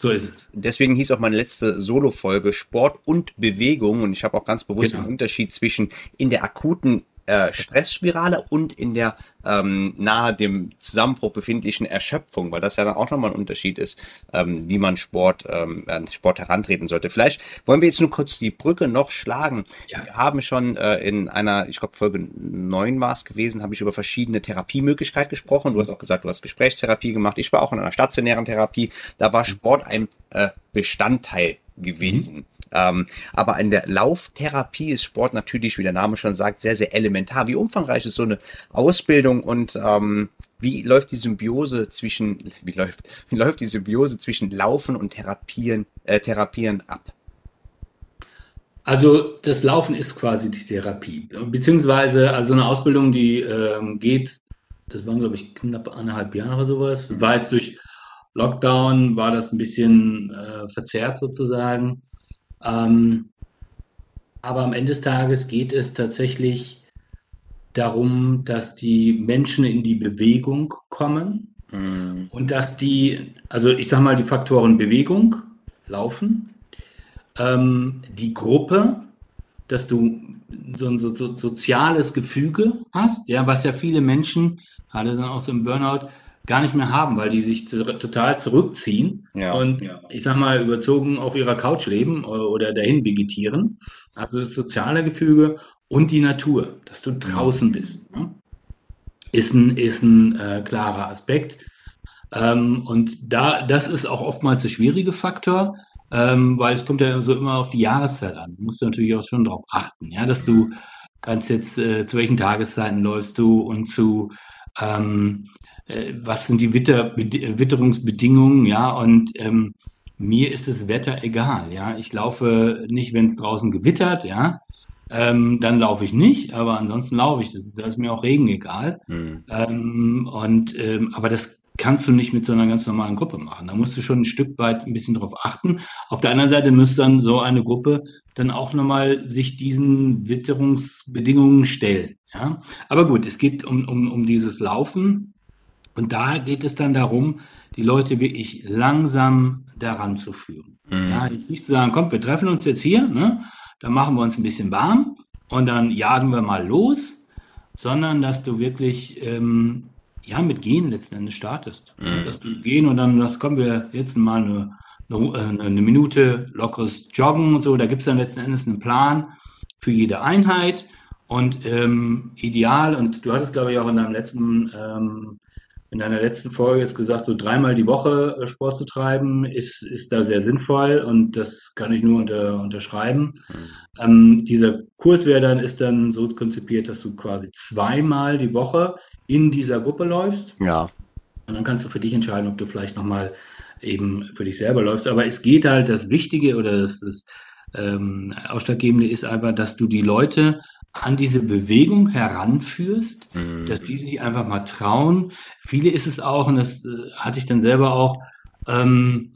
So ist es. Deswegen hieß auch meine letzte Solo-Folge Sport und Bewegung. Und ich habe auch ganz bewusst genau. den Unterschied zwischen in der akuten äh, Stressspirale und in der ähm, nahe dem Zusammenbruch befindlichen Erschöpfung, weil das ja dann auch nochmal ein Unterschied ist, ähm, wie man Sport, ähm, an Sport herantreten sollte. Vielleicht wollen wir jetzt nur kurz die Brücke noch schlagen. Ja. Wir haben schon äh, in einer, ich glaube Folge 9 war es gewesen, habe ich über verschiedene Therapiemöglichkeiten gesprochen. Du hast auch gesagt, du hast Gesprächstherapie gemacht. Ich war auch in einer stationären Therapie. Da war Sport ein äh, Bestandteil gewesen. Mhm. Ähm, aber in der Lauftherapie ist Sport natürlich, wie der Name schon sagt, sehr, sehr elementar. Wie umfangreich ist so eine Ausbildung und ähm, wie läuft die Symbiose zwischen, wie läuft, wie läuft die Symbiose zwischen Laufen und Therapieren, äh, Therapieren ab? Also das Laufen ist quasi die Therapie, beziehungsweise also eine Ausbildung, die ähm, geht, das waren glaube ich knapp eineinhalb Jahre sowas, war jetzt durch Lockdown, war das ein bisschen äh, verzerrt sozusagen. Ähm, aber am Ende des Tages geht es tatsächlich darum, dass die Menschen in die Bewegung kommen mhm. und dass die, also ich sage mal die Faktoren Bewegung, Laufen, ähm, die Gruppe, dass du so ein so, so, soziales Gefüge hast, ja, was ja viele Menschen, gerade dann auch so im Burnout, gar nicht mehr haben, weil die sich zu, total zurückziehen ja, und ja. ich sag mal überzogen auf ihrer Couch leben oder dahin vegetieren. Also das soziale Gefüge und die Natur, dass du draußen bist, ne? ist ein, ist ein äh, klarer Aspekt. Ähm, und da, das ist auch oftmals der schwierige Faktor, ähm, weil es kommt ja so immer auf die Jahreszeit an. Du musst natürlich auch schon darauf achten, ja, dass du kannst jetzt, äh, zu welchen Tageszeiten läufst du und zu ähm, äh, was sind die Witter, Witterungsbedingungen, ja, und ähm, mir ist das Wetter egal, ja. Ich laufe nicht, wenn es draußen gewittert, ja, ähm, dann laufe ich nicht, aber ansonsten laufe ich. Das ist, das ist mir auch Regen egal. Mhm. Ähm, und ähm, aber das kannst du nicht mit so einer ganz normalen Gruppe machen. Da musst du schon ein Stück weit ein bisschen drauf achten. Auf der anderen Seite müsste dann so eine Gruppe dann auch nochmal sich diesen Witterungsbedingungen stellen. Ja? Aber gut, es geht um, um, um dieses Laufen und da geht es dann darum, die Leute wirklich langsam daran zu führen. Mhm. Ja, jetzt nicht zu sagen, komm, wir treffen uns jetzt hier, ne? dann machen wir uns ein bisschen warm und dann jagen wir mal los, sondern dass du wirklich ähm, ja, mit Gehen letzten Endes startest. Mhm. Dass du gehen und dann, das kommen wir jetzt mal eine, eine, eine Minute lockeres Joggen und so. Da gibt es dann letzten Endes einen Plan für jede Einheit und ähm, ideal. Und du hattest, glaube ich, auch in deinem letzten ähm, in deiner letzten Folge jetzt gesagt, so dreimal die Woche äh, Sport zu treiben, ist, ist da sehr sinnvoll und das kann ich nur unter, unterschreiben. Mhm. Ähm, dieser Kurs wäre dann, ist dann so konzipiert, dass du quasi zweimal die Woche in dieser Gruppe läufst. Ja. Und dann kannst du für dich entscheiden, ob du vielleicht nochmal eben für dich selber läufst. Aber es geht halt, das Wichtige oder das, das ähm, Ausschlaggebende ist einfach, dass du die Leute an diese Bewegung heranführst, mhm. dass die sich einfach mal trauen. Viele ist es auch, und das äh, hatte ich dann selber auch, ähm,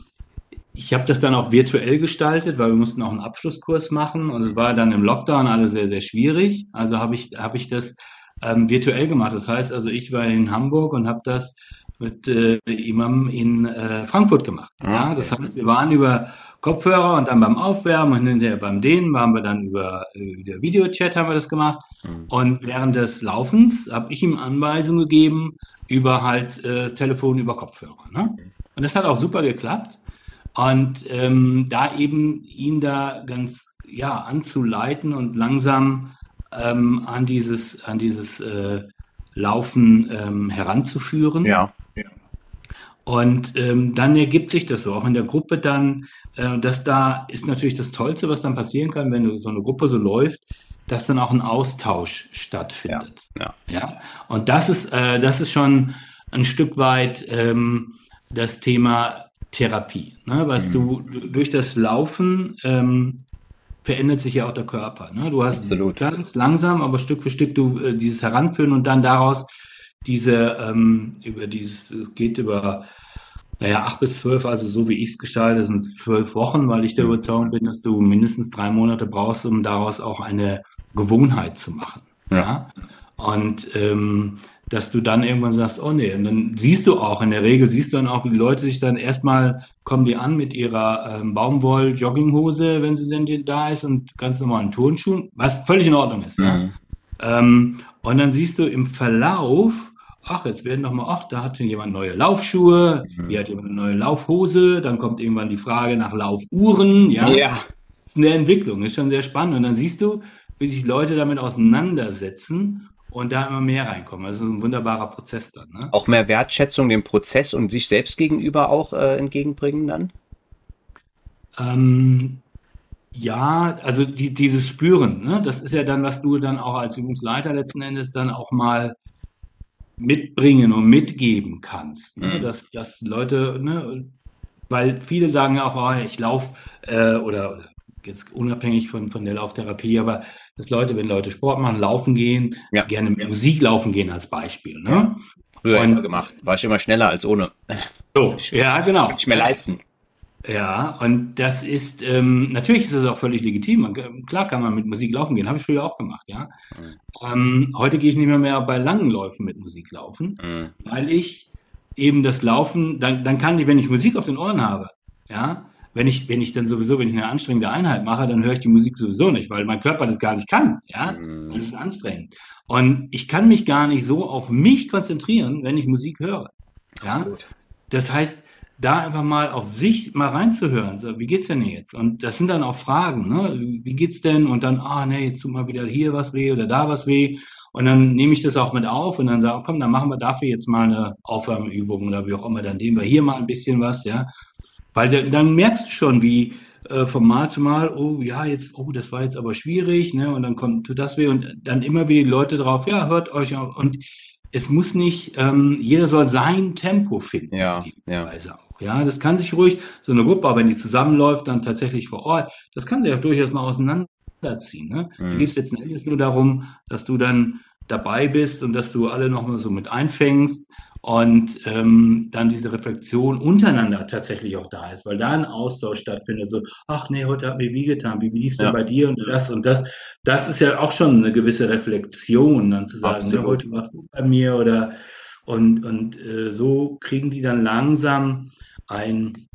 ich habe das dann auch virtuell gestaltet, weil wir mussten auch einen Abschlusskurs machen und es war dann im Lockdown alles sehr, sehr schwierig. Also habe ich, hab ich das ähm, virtuell gemacht. Das heißt also, ich war in Hamburg und habe das mit äh, Imam in äh, Frankfurt gemacht. Ah, ja, das heißt, wir waren über Kopfhörer und dann beim Aufwärmen und hinterher beim Dehnen waren wir dann über, über Videochat haben wir das gemacht. Mhm. Und während des Laufens habe ich ihm Anweisungen gegeben über halt äh, das Telefon über Kopfhörer. Ne? Und das hat auch super geklappt. Und ähm, da eben ihn da ganz ja anzuleiten und langsam ähm, an dieses an dieses äh, Laufen ähm, heranzuführen. Ja. Und ähm, dann ergibt sich das so, auch in der Gruppe dann, äh, dass da ist natürlich das Tollste, was dann passieren kann, wenn so eine Gruppe so läuft, dass dann auch ein Austausch stattfindet. Ja. ja. ja? Und das ist, äh, das ist schon ein Stück weit ähm, das Thema Therapie. Ne? Weißt mhm. du, durch das Laufen ähm, verändert sich ja auch der Körper. Ne? Du hast Absolut. ganz langsam, aber Stück für Stück du äh, dieses Heranführen und dann daraus diese ähm, über dieses geht über naja, acht bis zwölf, also so wie ich es gestalte, sind es zwölf Wochen, weil ich der mhm. Überzeugung bin, dass du mindestens drei Monate brauchst, um daraus auch eine Gewohnheit zu machen. Ja. ja? Und ähm, dass du dann irgendwann sagst, oh nee, und dann siehst du auch, in der Regel siehst du dann auch, wie die Leute sich dann erstmal kommen die an mit ihrer ähm, Baumwoll-Jogginghose, wenn sie denn da ist, und ganz normalen Turnschuhen, was völlig in Ordnung ist. Mhm. Ja? Ähm, und dann siehst du im Verlauf, ach, jetzt werden noch mal, ach, da hat jemand neue Laufschuhe, mhm. hier hat jemand eine neue Laufhose, dann kommt irgendwann die Frage nach Laufuhren, ja. ja. Das ist eine Entwicklung, ist schon sehr spannend. Und dann siehst du, wie sich Leute damit auseinandersetzen und da immer mehr reinkommen. Also ein wunderbarer Prozess dann. Ne? Auch mehr Wertschätzung dem Prozess und sich selbst gegenüber auch äh, entgegenbringen dann? Ähm, ja, also die, dieses Spüren, ne? das ist ja dann, was du dann auch als Übungsleiter letzten Endes dann auch mal mitbringen und mitgeben kannst. Ne? Mhm. Dass, dass Leute, ne? weil viele sagen ja auch, oh, ich laufe äh, oder jetzt unabhängig von, von der Lauftherapie, aber dass Leute, wenn Leute Sport machen, laufen gehen, ja. gerne mit Musik laufen gehen als Beispiel. Ne? Früher und, immer gemacht. War ich immer schneller als ohne. So, <laughs> ja, genau. Ich mehr leisten. Ja, und das ist, ähm, natürlich ist es auch völlig legitim. Man, klar kann man mit Musik laufen gehen, habe ich früher auch gemacht, ja. Mhm. Ähm, heute gehe ich nicht mehr, mehr bei langen Läufen mit Musik laufen, mhm. weil ich eben das Laufen, dann, dann kann ich, wenn ich Musik auf den Ohren habe, ja, wenn ich, wenn ich dann sowieso, wenn ich eine anstrengende Einheit mache, dann höre ich die Musik sowieso nicht, weil mein Körper das gar nicht kann, ja. Mhm. Das ist anstrengend. Und ich kann mich gar nicht so auf mich konzentrieren, wenn ich Musik höre. Ja. Das heißt, da einfach mal auf sich mal reinzuhören. So, wie geht's denn jetzt? Und das sind dann auch Fragen, ne? Wie geht's denn? Und dann, ah, nee, jetzt tut mal wieder hier was weh oder da was weh. Und dann nehme ich das auch mit auf und dann sage, komm, dann machen wir dafür jetzt mal eine Aufwärmübung oder wie auch immer. Dann nehmen wir hier mal ein bisschen was, ja. Weil dann, merkst du schon, wie äh, vom Mal zu Mal, oh ja, jetzt, oh, das war jetzt aber schwierig, ne? Und dann kommt tut das weh und dann immer wieder die Leute drauf, ja, hört euch auf. Und es muss nicht, ähm, jeder soll sein Tempo finden. Ja, ja. Auch. Ja, das kann sich ruhig, so eine Gruppe, aber wenn die zusammenläuft, dann tatsächlich vor Ort, das kann sich auch durchaus mal auseinanderziehen. Ne? Mhm. Da geht es letzten Endes nur darum, dass du dann dabei bist und dass du alle nochmal so mit einfängst und ähm, dann diese Reflexion untereinander tatsächlich auch da ist, weil da ein Austausch stattfindet. So, ach nee, heute hat mir wie getan, wie, wie lief es ja. bei dir und das und das. Das ist ja auch schon eine gewisse Reflexion, dann zu sagen, ne, heute war gut bei mir oder und, und äh, so kriegen die dann langsam ein,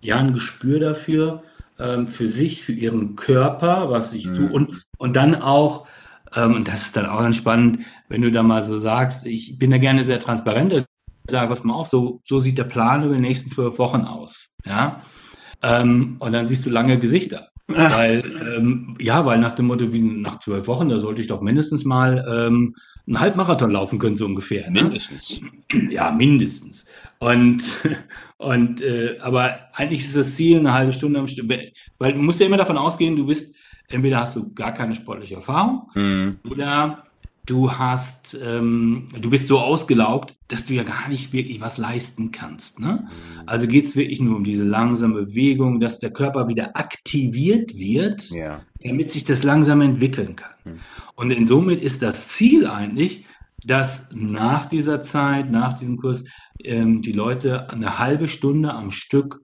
ja, ein Gespür dafür, ähm, für sich, für ihren Körper, was ich mhm. tue. Und, und dann auch, ähm, und das ist dann auch ganz spannend, wenn du da mal so sagst, ich bin da gerne sehr transparent, ich sage, was mal auf, so, so sieht der Plan über die nächsten zwölf Wochen aus. Ja. Ähm, und dann siehst du lange Gesichter. Ach. Weil, ähm, ja, weil nach dem Motto, wie nach zwölf Wochen, da sollte ich doch mindestens mal ähm, einen Halbmarathon laufen können, so ungefähr. Ne? Mindestens. Ja, mindestens. Und, <laughs> und äh, aber eigentlich ist das Ziel eine halbe Stunde am Stück, weil du musst ja immer davon ausgehen, du bist, entweder hast du gar keine sportliche Erfahrung mhm. oder du hast, ähm, du bist so ausgelaugt, dass du ja gar nicht wirklich was leisten kannst. Ne? Mhm. Also geht es wirklich nur um diese langsame Bewegung, dass der Körper wieder aktiviert wird, ja. damit sich das langsam entwickeln kann. Mhm. Und insomit ist das Ziel eigentlich, dass nach dieser Zeit, nach diesem Kurs, ähm, die Leute eine halbe Stunde am Stück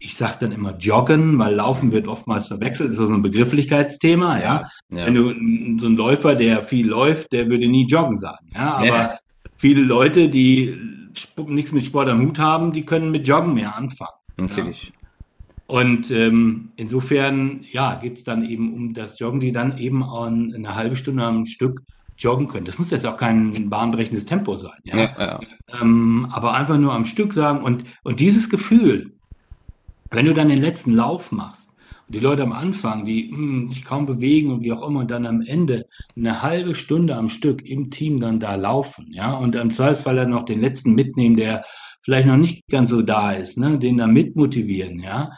ich sage dann immer joggen, weil Laufen wird oftmals verwechselt, das ist so ein Begrifflichkeitsthema, ja. ja. Wenn du so ein Läufer, der viel läuft, der würde nie joggen sagen, ja. Aber ja. viele Leute, die nichts mit Sport am Hut haben, die können mit Joggen mehr anfangen. Natürlich. Ja. Und ähm, insofern, ja, geht es dann eben um das Joggen, die dann eben an, eine halbe Stunde am Stück joggen können. Das muss jetzt auch kein bahnbrechendes Tempo sein, ja. ja, ja. Ähm, aber einfach nur am Stück sagen und, und dieses Gefühl, wenn du dann den letzten Lauf machst und die Leute am Anfang, die mh, hm, sich kaum bewegen und wie auch immer, und dann am Ende eine halbe Stunde am Stück im Team dann da laufen, ja, und im Zweifelsfall dann noch den letzten mitnehmen, der vielleicht noch nicht ganz so da ist, ne, den da mitmotivieren, ja.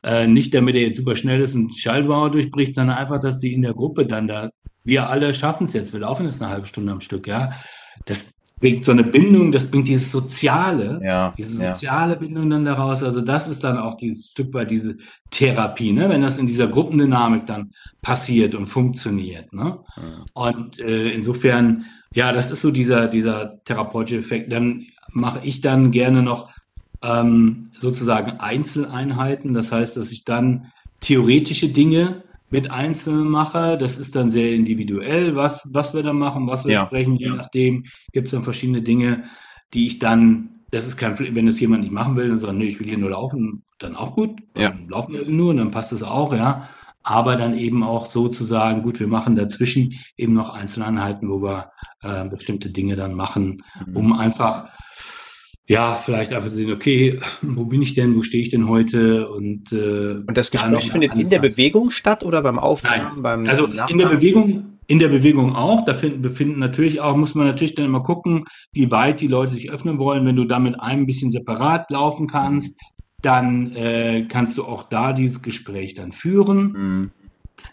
Äh, nicht damit er jetzt super schnell ist und Schallbauer durchbricht, sondern einfach, dass sie in der Gruppe dann da, wir alle schaffen es jetzt, wir laufen jetzt eine halbe Stunde am Stück, ja. Das bringt so eine Bindung, das bringt dieses Soziale, ja, diese soziale ja. Bindung dann daraus. Also das ist dann auch dieses Stück weit diese Therapie, ne? wenn das in dieser Gruppendynamik dann passiert und funktioniert. Ne? Ja. Und äh, insofern, ja, das ist so dieser, dieser therapeutische Effekt. Dann mache ich dann gerne noch ähm, sozusagen Einzeleinheiten. Das heißt, dass ich dann theoretische Dinge mit Einzelnen mache. Das ist dann sehr individuell, was, was wir da machen, was wir ja. sprechen. Je nachdem gibt es dann verschiedene Dinge, die ich dann, das ist kein, wenn das jemand nicht machen will, dann sagt, nee, ich will hier nur laufen, dann auch gut. Ja. Dann laufen wir nur und dann passt das auch, ja. Aber dann eben auch sozusagen, gut, wir machen dazwischen eben noch Einzeleinheiten, wo wir äh, bestimmte Dinge dann machen, mhm. um einfach ja, vielleicht einfach sehen, okay, <laughs> wo bin ich denn, wo stehe ich denn heute? Und, äh, und das Gespräch findet in der Bewegung statt oder beim Aufwärmen? Beim also Nachnamen? in der Bewegung, in der Bewegung auch. Da finden, befinden natürlich auch, muss man natürlich dann immer gucken, wie weit die Leute sich öffnen wollen. Wenn du da mit einem ein bisschen separat laufen kannst, dann äh, kannst du auch da dieses Gespräch dann führen. Mhm.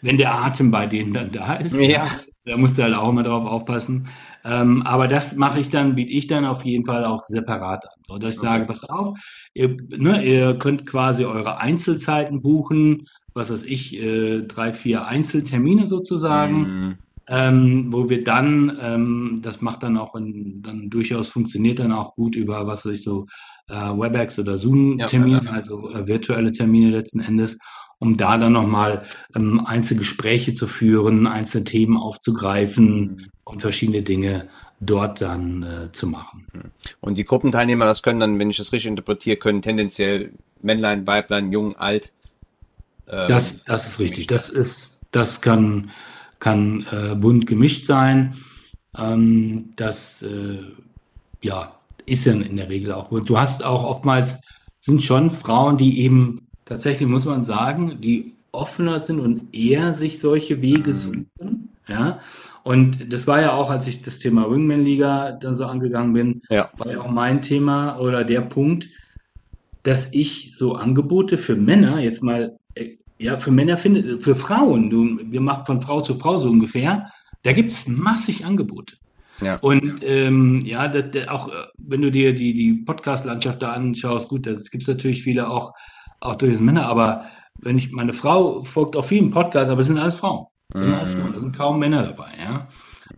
Wenn der Atem bei denen dann da ist, ja. da musst du halt auch immer drauf aufpassen. Ähm, aber das mache ich dann, biete ich dann auf jeden Fall auch separat an. Dass ich sage, pass auf, ihr, ne, ihr könnt quasi eure Einzelzeiten buchen, was weiß ich, äh, drei, vier Einzeltermine sozusagen. Mhm. Ähm, wo wir dann, ähm, das macht dann auch in, dann durchaus funktioniert dann auch gut über, was weiß ich, so äh, WebEx oder Zoom-Termine, ja, ja, ja. also äh, virtuelle Termine letzten Endes um da dann nochmal ähm, Einzelgespräche zu führen, einzelne Themen aufzugreifen mhm. und verschiedene Dinge dort dann äh, zu machen. Mhm. Und die Gruppenteilnehmer, das können dann, wenn ich das richtig interpretiere, können tendenziell Männlein, Weiblein, jung, alt. Äh, das, das ist richtig. Das ist, das kann, kann äh, bunt gemischt sein. Ähm, das, äh, ja, ist ja in der Regel auch. Und du hast auch oftmals sind schon Frauen, die eben tatsächlich muss man sagen, die offener sind und eher sich solche Wege mhm. suchen. Ja, und das war ja auch, als ich das Thema Wingman-Liga dann so angegangen bin, ja. war ja auch mein Thema oder der Punkt, dass ich so Angebote für Männer jetzt mal, äh, ja, für Männer finde, für Frauen, du, wir machen von Frau zu Frau so ungefähr, da gibt es massig Angebote. Ja. Und ähm, ja, das, das auch äh, wenn du dir die, die Podcast-Landschaft da anschaust, gut, da gibt es natürlich viele auch auch durchaus Männer, aber wenn ich, meine Frau folgt auch vielen Podcasts, aber es sind alles Frauen. Das sind alles Frauen, da sind kaum Männer dabei, ja.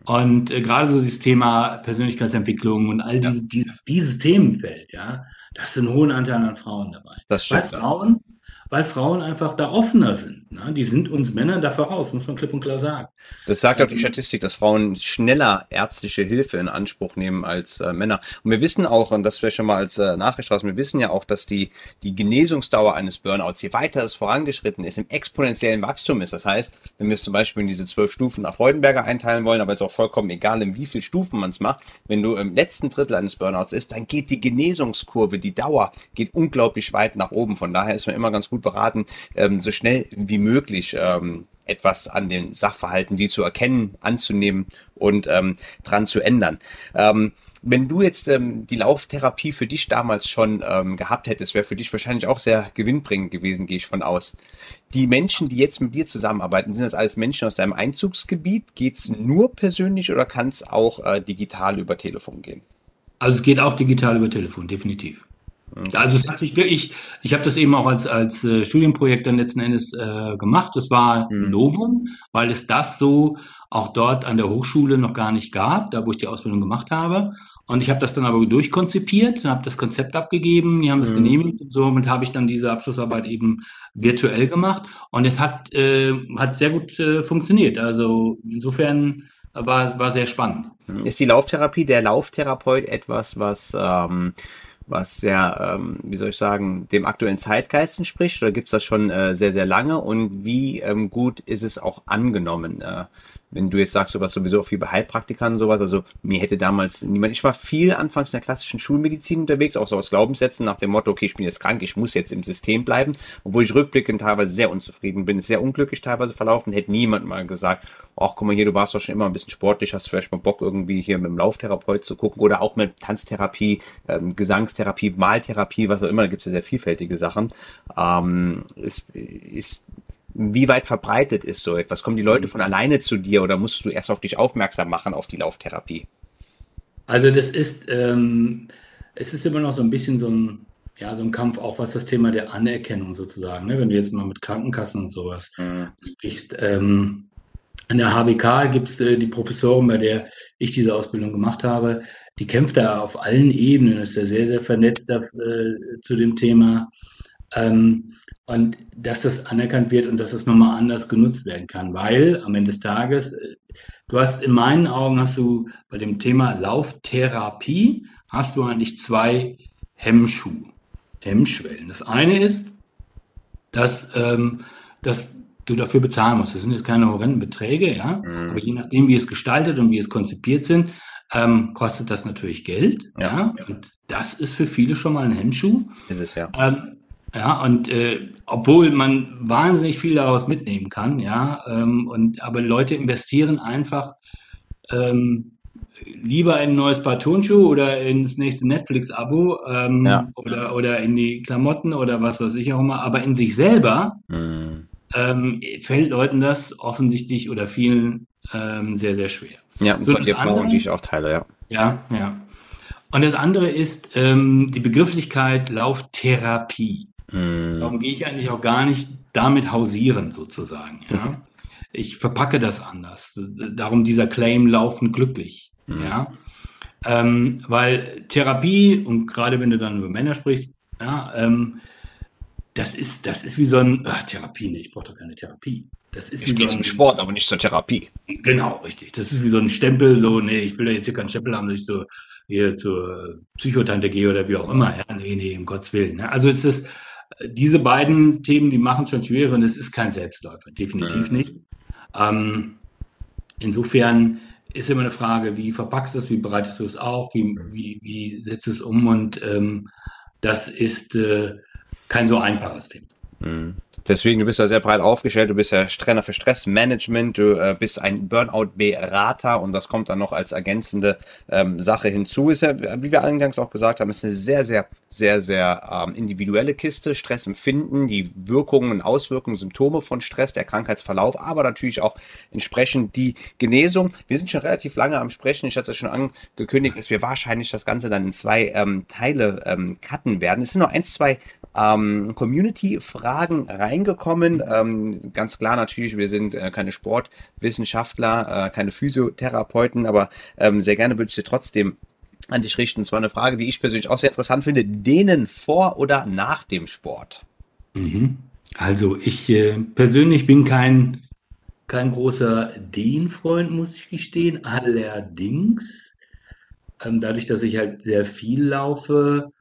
Und äh, gerade so dieses Thema Persönlichkeitsentwicklung und all dieses, ja. dieses, dieses Themenfeld, ja, da ist ein hohen Anteil an Frauen dabei. Das stimmt. Weil Frauen weil Frauen einfach da offener sind. Ne? Die sind uns Männern da voraus, muss man klipp und klar sagen. Das sagt auch die ähm, Statistik, dass Frauen schneller ärztliche Hilfe in Anspruch nehmen als äh, Männer. Und wir wissen auch, und das wäre schon mal als äh, Nachricht raus, wir wissen ja auch, dass die, die Genesungsdauer eines Burnouts, je weiter es vorangeschritten ist, im exponentiellen Wachstum ist. Das heißt, wenn wir es zum Beispiel in diese zwölf Stufen nach Freudenberger einteilen wollen, aber es ist auch vollkommen egal, in wie viel Stufen man es macht, wenn du im letzten Drittel eines Burnouts ist, dann geht die Genesungskurve, die Dauer geht unglaublich weit nach oben. Von daher ist man immer ganz gut gut beraten, ähm, so schnell wie möglich ähm, etwas an den Sachverhalten, die zu erkennen, anzunehmen und ähm, dran zu ändern. Ähm, wenn du jetzt ähm, die Lauftherapie für dich damals schon ähm, gehabt hättest, wäre für dich wahrscheinlich auch sehr gewinnbringend gewesen, gehe ich von aus. Die Menschen, die jetzt mit dir zusammenarbeiten, sind das alles Menschen aus deinem Einzugsgebiet? Geht's nur persönlich oder kann es auch äh, digital über Telefon gehen? Also es geht auch digital über Telefon, definitiv. Also es hat sich wirklich, ich habe das eben auch als, als äh, Studienprojekt dann letzten Endes äh, gemacht. Das war mhm. Novum, weil es das so auch dort an der Hochschule noch gar nicht gab, da wo ich die Ausbildung gemacht habe. Und ich habe das dann aber durchkonzipiert, habe das Konzept abgegeben, die haben es mhm. genehmigt und somit habe ich dann diese Abschlussarbeit eben virtuell gemacht. Und es hat, äh, hat sehr gut äh, funktioniert. Also insofern war, war sehr spannend. Ist die Lauftherapie, der Lauftherapeut etwas, was ähm, was sehr, ähm, wie soll ich sagen, dem aktuellen Zeitgeist entspricht? Oder gibt's das schon äh, sehr, sehr lange? Und wie ähm, gut ist es auch angenommen? Äh, wenn du jetzt sagst, warst sowieso viel bei Heilpraktikern und sowas, also mir hätte damals niemand, ich war viel anfangs in der klassischen Schulmedizin unterwegs, auch so aus Glaubenssätzen nach dem Motto, okay, ich bin jetzt krank, ich muss jetzt im System bleiben, obwohl ich rückblickend teilweise sehr unzufrieden bin, sehr unglücklich teilweise verlaufen, hätte niemand mal gesagt, ach guck mal hier, du warst doch schon immer ein bisschen sportlich, hast vielleicht mal Bock irgendwie hier mit dem Lauftherapeut zu gucken oder auch mit Tanztherapie, ähm, Gesangstherapie, Maltherapie, was auch immer, da gibt es ja sehr vielfältige Sachen, ähm, ist, ist wie weit verbreitet ist so etwas? Kommen die Leute mhm. von alleine zu dir oder musst du erst auf dich aufmerksam machen auf die Lauftherapie? Also das ist, ähm, es ist immer noch so ein bisschen so ein, ja, so ein Kampf, auch was das Thema der Anerkennung sozusagen, ne? wenn du jetzt mal mit Krankenkassen und sowas mhm. sprichst. Ähm, an der HWK gibt es äh, die Professorin, bei der ich diese Ausbildung gemacht habe, die kämpft da auf allen Ebenen, ist ja sehr, sehr vernetzt da, äh, zu dem Thema. Ähm, und dass das anerkannt wird und dass es nochmal anders genutzt werden kann, weil am Ende des Tages, äh, du hast in meinen Augen, hast du bei dem Thema Lauftherapie, hast du eigentlich zwei Hemmschuh, Hemmschwellen. Das eine ist, dass, ähm, dass du dafür bezahlen musst. Das sind jetzt keine horrenden Beträge, ja, mhm. aber je nachdem, wie es gestaltet und wie es konzipiert sind, ähm, kostet das natürlich Geld, ja. ja. Und das ist für viele schon mal ein Hemmschuh. Ist es ja. Ähm, ja, und äh, obwohl man wahnsinnig viel daraus mitnehmen kann, ja, ähm, und aber Leute investieren einfach ähm, lieber in ein neues Paar Turnschuhe oder ins nächste Netflix-Abo ähm, ja. oder, oder in die Klamotten oder was weiß ich auch immer, aber in sich selber mhm. ähm, fällt Leuten das offensichtlich oder vielen ähm, sehr, sehr schwer. Ja, so, das die Erfahrung, die ich auch teile, ja. Ja, ja. Und das andere ist ähm, die Begrifflichkeit Lauftherapie. Mhm. Darum gehe ich eigentlich auch gar nicht damit hausieren, sozusagen. Ja? Ich verpacke das anders. Darum dieser Claim laufen glücklich. Mhm. Ja. Ähm, weil Therapie, und gerade wenn du dann über Männer sprichst, ja, ähm, das ist, das ist wie so ein ach, Therapie, nee, ich brauche doch keine Therapie. Das ist ich wie so ein Sport, aber nicht zur Therapie. Genau, richtig. Das ist wie so ein Stempel, so, nee, ich will da jetzt hier keinen Stempel haben, dass ich so hier zur Psychotante gehe oder wie auch immer. Ja, nee, nee, um Gottes Willen. Ne? Also es ist diese beiden Themen, die machen schon schwer und es ist kein Selbstläufer, definitiv ja. nicht. Ähm, insofern ist immer eine Frage, wie verpackst du es, wie bereitest du es auf, wie, wie, wie setzt du es um und ähm, das ist äh, kein so einfaches Thema. Mhm. Deswegen, du bist ja sehr breit aufgestellt, du bist ja Trainer für Stressmanagement, du äh, bist ein Burnout-Berater und das kommt dann noch als ergänzende ähm, Sache hinzu. Ist ja, wie wir eingangs auch gesagt haben, ist eine sehr, sehr, sehr, sehr ähm, individuelle Kiste. Stressempfinden, die Wirkungen und Auswirkungen, Symptome von Stress, der Krankheitsverlauf, aber natürlich auch entsprechend die Genesung. Wir sind schon relativ lange am Sprechen. Ich hatte schon angekündigt, dass wir wahrscheinlich das Ganze dann in zwei ähm, Teile ähm, cutten werden. Es sind noch ein, zwei ähm, Community-Fragen reingekommen. Ähm, ganz klar natürlich, wir sind äh, keine Sportwissenschaftler, äh, keine Physiotherapeuten, aber ähm, sehr gerne würde ich sie trotzdem an dich richten. Und zwar eine Frage, die ich persönlich auch sehr interessant finde. Dehnen vor oder nach dem Sport? Mhm. Also ich äh, persönlich bin kein, kein großer Dehnfreund, muss ich gestehen. Allerdings, ähm, dadurch, dass ich halt sehr viel laufe,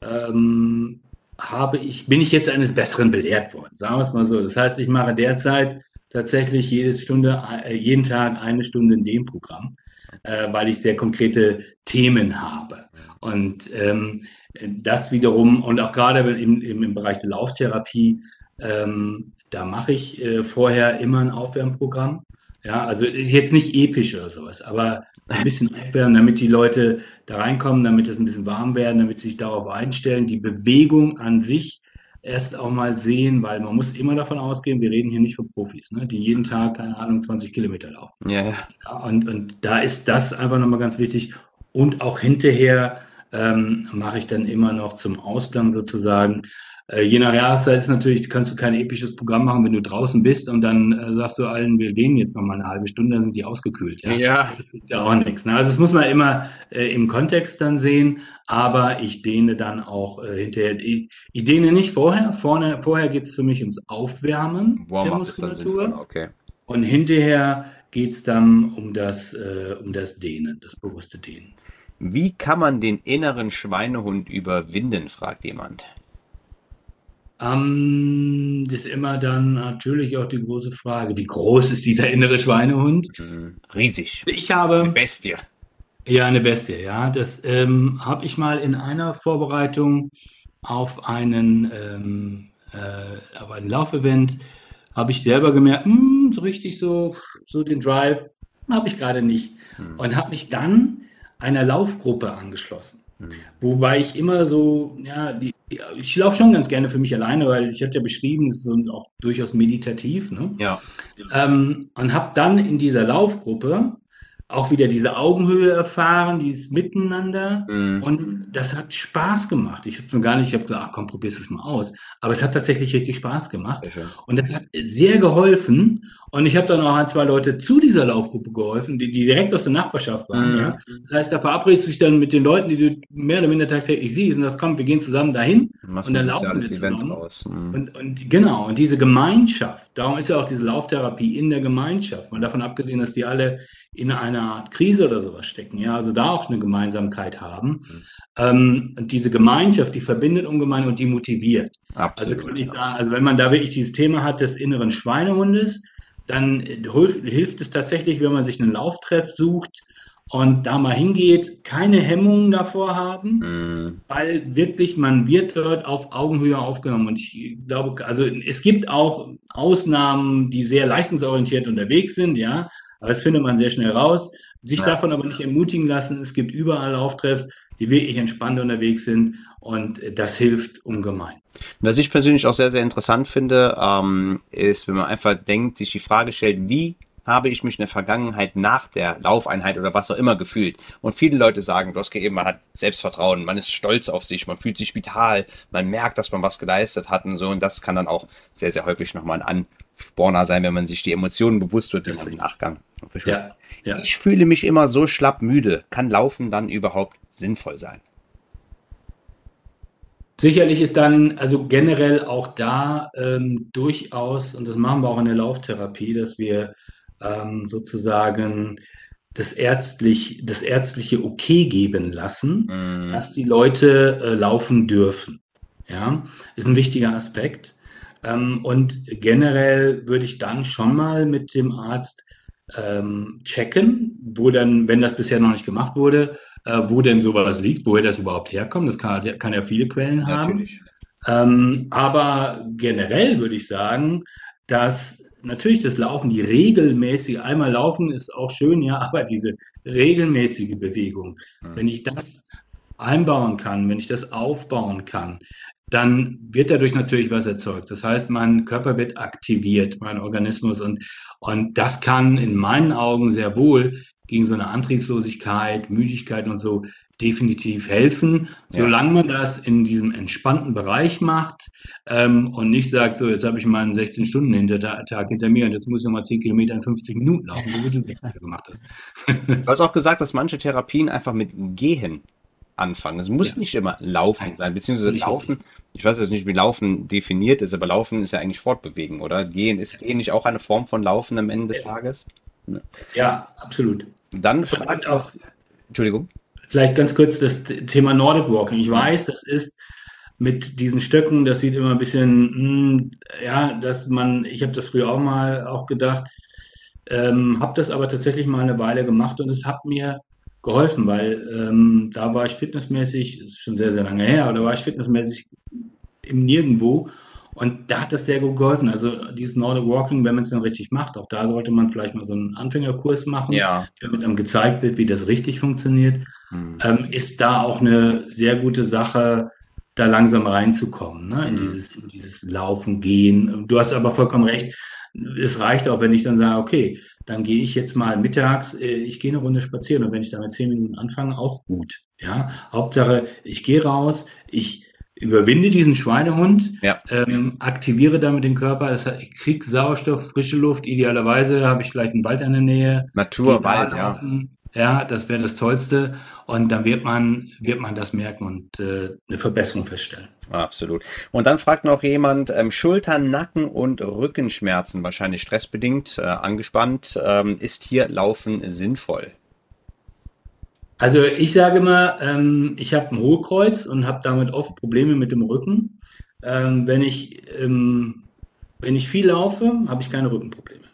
ähm, habe ich, bin ich jetzt eines Besseren belehrt worden, sagen wir es mal so. Das heißt, ich mache derzeit tatsächlich jede Stunde, äh, jeden Tag eine Stunde in dem Programm, äh, weil ich sehr konkrete Themen habe. Und ähm, das wiederum, und auch gerade im, im, im Bereich der Lauftherapie, ähm, da mache ich äh, vorher immer ein Aufwärmprogramm. Ja, also jetzt nicht episch oder sowas, aber ein bisschen aufwärmen, damit die Leute da reinkommen, damit es ein bisschen warm werden, damit sie sich darauf einstellen. Die Bewegung an sich erst auch mal sehen, weil man muss immer davon ausgehen, wir reden hier nicht von Profis, ne, die jeden Tag, keine Ahnung, 20 Kilometer laufen. Ja, ja. Und, und da ist das einfach nochmal ganz wichtig. Und auch hinterher ähm, mache ich dann immer noch zum Ausgang sozusagen äh, je nach Jahreszeit ist natürlich, kannst du kein episches Programm machen, wenn du draußen bist und dann äh, sagst du allen, wir gehen jetzt noch mal eine halbe Stunde, dann sind die ausgekühlt. Ja, ja. Das ist ja auch nichts. Ne? Also das muss man immer äh, im Kontext dann sehen, aber ich dehne dann auch äh, hinterher. Ich, ich dehne nicht vorher. Vorne, vorher geht es für mich ums Aufwärmen Warm der Muskulatur. Okay. Und hinterher geht es dann um das, äh, um das Dehnen, das bewusste Dehnen. Wie kann man den inneren Schweinehund überwinden, fragt jemand. Ähm, das ist immer dann natürlich auch die große Frage, wie groß ist dieser innere Schweinehund? Mhm. Riesig. Ich habe. Eine Bestie. Ja, eine Bestie, ja. Das ähm, habe ich mal in einer Vorbereitung auf einen, ähm, äh, auf ein Laufevent, habe ich selber gemerkt, mh, hm, so richtig so, so den Drive habe ich gerade nicht. Hm. Und habe mich dann einer Laufgruppe angeschlossen. Hm. Wobei ich immer so, ja, die, ich laufe schon ganz gerne für mich alleine, weil ich hatte ja beschrieben, es ist auch durchaus meditativ. Ne? Ja. Ähm, und habe dann in dieser Laufgruppe auch wieder diese Augenhöhe erfahren, dieses Miteinander. Mhm. Und das hat Spaß gemacht. Ich habe mir gar nicht, ich habe gesagt, ach komm, probier's es mal aus. Aber es hat tatsächlich richtig Spaß gemacht. Und das hat sehr geholfen. Und ich habe dann auch ein, zwei Leute zu dieser Laufgruppe geholfen, die, die direkt aus der Nachbarschaft waren. Mhm. Ja. Das heißt, da verabredest du dich dann mit den Leuten, die du mehr oder minder tagtäglich siehst, und das kommt, wir gehen zusammen dahin und dann laufen wir zusammen. Mhm. Und, und genau, und diese Gemeinschaft, darum ist ja auch diese Lauftherapie in der Gemeinschaft. Mal davon abgesehen, dass die alle in einer Art Krise oder sowas stecken, ja, also da auch eine Gemeinsamkeit haben. Mhm. Ähm, diese Gemeinschaft, die verbindet ungemein und die motiviert. Absolut. Also kann ich sagen, also wenn man da wirklich dieses Thema hat des inneren Schweinehundes, dann hilft, hilft es tatsächlich, wenn man sich einen Lauftreff sucht und da mal hingeht, keine Hemmungen davor haben, mm. weil wirklich man wird dort auf Augenhöhe aufgenommen. Und ich glaube, also es gibt auch Ausnahmen, die sehr leistungsorientiert unterwegs sind, ja, aber das findet man sehr schnell raus. Sich ja. davon aber nicht ermutigen lassen. Es gibt überall Lauftreffs, die wirklich entspannt unterwegs sind und das hilft ungemein. Was ich persönlich auch sehr, sehr interessant finde, ähm, ist, wenn man einfach denkt, sich die Frage stellt, wie habe ich mich in der Vergangenheit nach der Laufeinheit oder was auch immer gefühlt. Und viele Leute sagen, du hast eben, man hat Selbstvertrauen, man ist stolz auf sich, man fühlt sich vital, man merkt, dass man was geleistet hat und so. Und das kann dann auch sehr, sehr häufig nochmal ein Ansporner sein, wenn man sich die Emotionen bewusst wird im Nachgang. Ja, ja. Ich fühle mich immer so schlapp müde. Kann Laufen dann überhaupt sinnvoll sein? Sicherlich ist dann, also generell auch da ähm, durchaus, und das machen wir auch in der Lauftherapie, dass wir ähm, sozusagen das, ärztlich, das ärztliche Okay geben lassen, mm. dass die Leute äh, laufen dürfen. Ja, ist ein wichtiger Aspekt. Ähm, und generell würde ich dann schon mal mit dem Arzt ähm, checken, wo dann, wenn das bisher noch nicht gemacht wurde, äh, wo denn sowas liegt, woher das überhaupt herkommt. Das kann, kann ja viele Quellen haben. Ähm, aber generell würde ich sagen, dass natürlich das Laufen, die regelmäßige, einmal laufen ist auch schön, ja, <laughs> aber diese regelmäßige Bewegung, mhm. wenn ich das einbauen kann, wenn ich das aufbauen kann, dann wird dadurch natürlich was erzeugt. Das heißt, mein Körper wird aktiviert, mein Organismus und, und das kann in meinen Augen sehr wohl gegen so eine Antriebslosigkeit, Müdigkeit und so definitiv helfen, ja. solange man das in diesem entspannten Bereich macht ähm, und nicht sagt, so jetzt habe ich meinen 16-Stunden-Tag hinter mir und jetzt muss ich nochmal 10 Kilometer in 50 Minuten laufen, so wie du das <laughs> gemacht hast. du hast auch gesagt, dass manche Therapien einfach mit Gehen anfangen. Es muss ja. nicht immer Laufen sein, beziehungsweise Laufen, richtig. ich weiß jetzt nicht, wie Laufen definiert ist, aber Laufen ist ja eigentlich Fortbewegen, oder? Gehen ist Gehen nicht auch eine Form von Laufen am Ende des Tages? Ja, absolut. Dann fragt auch, Entschuldigung. Vielleicht ganz kurz das Thema Nordic Walking. Ich weiß, das ist mit diesen Stöcken, das sieht immer ein bisschen, mh, hm, ja, dass man, ich habe das früher auch mal auch gedacht, ähm, habe das aber tatsächlich mal eine Weile gemacht und es hat mir geholfen, weil ähm, da war ich fitnessmäßig, das ist schon sehr, sehr lange her, aber da war ich fitnessmäßig im Nirgendwo Und da hat das sehr gut geholfen. Also dieses Nordic Walking, wenn man es dann richtig macht, auch da sollte man vielleicht mal so einen Anfängerkurs machen, Ja. damit einem gezeigt wird, wie das richtig funktioniert, Hm. ähm, ist da auch eine sehr gute Sache, da langsam reinzukommen, ne? In Mhm. dieses, in dieses Laufen, Gehen. Du hast aber vollkommen recht. Es reicht auch, wenn ich dann sage, okay, dann gehe ich jetzt mal mittags, äh, ich gehe eine Runde spazieren und wenn ich da mit zehn Minuten anfange, auch gut. Ja, Hauptsache, ich gehe raus, ich überwinde diesen Schweinehund, Ja. ähm, aktiviere damit den Körper, das heißt, ich kriege Sauerstoff, frische Luft, idealerweise habe ich vielleicht einen Wald in der Nähe, Natur, Wald, ja. Ja, das wäre das Tollste. Und dann wird man, wird man das merken und äh, eine Verbesserung feststellen. Absolut. Und dann fragt noch jemand, ähm, Schultern, Nacken und Rückenschmerzen, wahrscheinlich stressbedingt, äh, angespannt. Ähm, ist hier Laufen sinnvoll? Also ich sage immer, ähm, ich habe ein Hohlkreuz und habe damit oft Probleme mit dem Rücken. Ähm, wenn ich, ähm, wenn ich viel laufe, habe ich keine Rückenprobleme.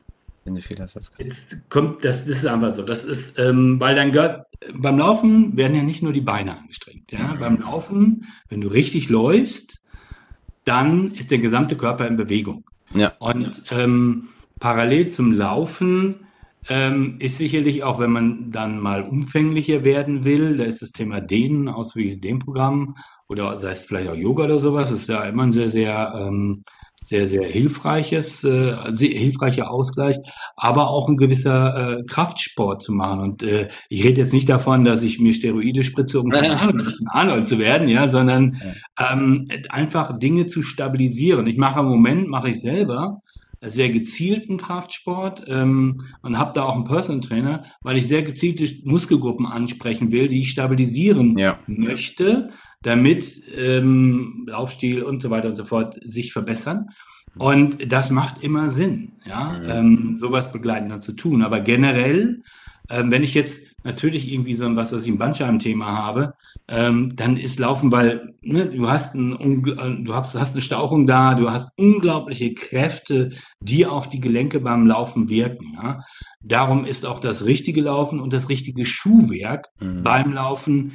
Wenn du viel hast, das Jetzt kommt, das, das ist einfach so. Das ist, ähm, weil dann gehört, beim Laufen werden ja nicht nur die Beine angestrengt. Ja? Mhm. Beim Laufen, wenn du richtig läufst, dann ist der gesamte Körper in Bewegung. Ja. Und ähm, parallel zum Laufen ähm, ist sicherlich auch, wenn man dann mal umfänglicher werden will, da ist das Thema Dehnen, ausführliches Dehnprogramm oder sei es vielleicht auch Yoga oder sowas, ist ja immer ein sehr, sehr, ähm, sehr, sehr hilfreiches, äh, sehr hilfreicher Ausgleich, aber auch ein gewisser äh, Kraftsport zu machen. Und äh, ich rede jetzt nicht davon, dass ich mir Steroide spritze, um <laughs> Arnold zu werden, ja, sondern ähm, einfach Dinge zu stabilisieren. Ich mache im Moment, mache ich selber sehr gezielten Kraftsport ähm, und habe da auch einen Personal Trainer, weil ich sehr gezielte Muskelgruppen ansprechen will, die ich stabilisieren Ja. möchte, damit ähm, Laufstil und so weiter und so fort sich verbessern. Und das macht immer Sinn, ja, Mhm. ähm, sowas begleitend dann zu tun. Aber generell, ähm, wenn ich jetzt natürlich irgendwie so ein, was weiß ich, ein Bandscheiben-Thema habe, ähm, dann ist Laufen, weil ne, du hast, ein, äh, du hast, hast eine Stauchung da, du hast unglaubliche Kräfte, die auf die Gelenke beim Laufen wirken. Ja? Darum ist auch das richtige Laufen und das richtige Schuhwerk Mhm. beim Laufen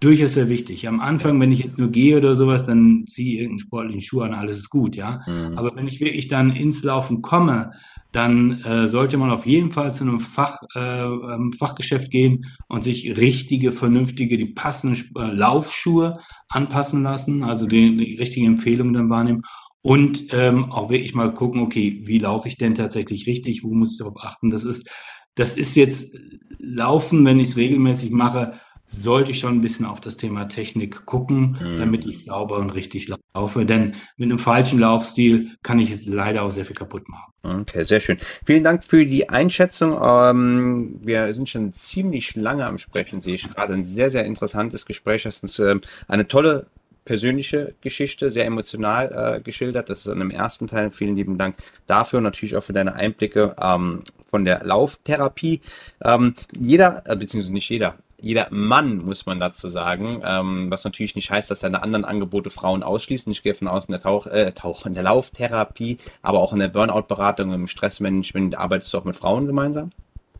durchaus sehr wichtig. Am Anfang, wenn ich jetzt nur gehe oder sowas, dann ziehe ich irgendeinen sportlichen Schuh an, alles ist gut, ja. Mhm. Aber wenn ich wirklich dann ins Laufen komme, dann äh, sollte man auf jeden Fall zu einem Fach, äh, ähm, Fachgeschäft gehen und sich richtige, vernünftige, die passenden äh, Laufschuhe anpassen lassen, also die, die richtigen Empfehlungen dann wahrnehmen und ähm, auch wirklich mal gucken, okay, wie laufe ich denn tatsächlich richtig, wo muss ich darauf achten? Das ist, das ist jetzt Laufen, wenn ich es regelmäßig mache, sollte ich schon ein bisschen auf das Thema Technik gucken, Mhm. damit ich sauber und richtig laufe. Denn mit einem falschen Laufstil kann ich es leider auch sehr viel kaputt machen. Okay, sehr schön. Vielen Dank für die Einschätzung. Ähm, wir sind schon ziemlich lange am Sprechen, sehe ich gerade. Ein sehr, sehr interessantes Gespräch. Hast uns ähm, eine tolle persönliche Geschichte, sehr emotional äh, geschildert. Das ist in dem ersten Teil. Vielen lieben Dank dafür und natürlich auch für deine Einblicke ähm, von der Lauftherapie. Ähm, jeder, äh, beziehungsweise nicht jeder, jeder Mann, muss man dazu sagen, ähm, was natürlich nicht heißt, dass deine anderen Angebote Frauen ausschließen. Ich gehe von aus in der Tauch, äh, Tauch, in der Lauftherapie, aber auch in der Burnout-Beratung, im Stressmanagement arbeitest du auch mit Frauen gemeinsam?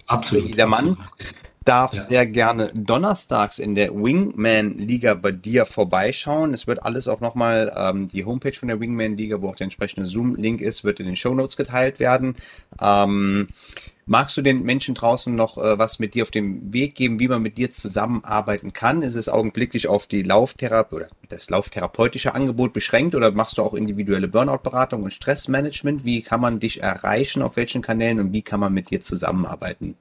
Absolut. Jeder Mann absolut. darf Ja. sehr gerne donnerstags in der Wingman-Liga bei dir vorbeischauen. Es wird alles auch nochmal, ähm, die Homepage von der Wingman-Liga, wo auch der entsprechende Zoom-Link ist, wird in den Shownotes geteilt werden. Ähm, magst du den Menschen draußen noch äh, was mit dir auf den Weg geben, wie man mit dir zusammenarbeiten kann? Ist es augenblicklich auf die Lauftherapie oder das lauftherapeutische Angebot beschränkt oder machst du auch individuelle Burnout-Beratung und Stressmanagement? Wie kann man dich erreichen, auf welchen Kanälen und wie kann man mit dir zusammenarbeiten?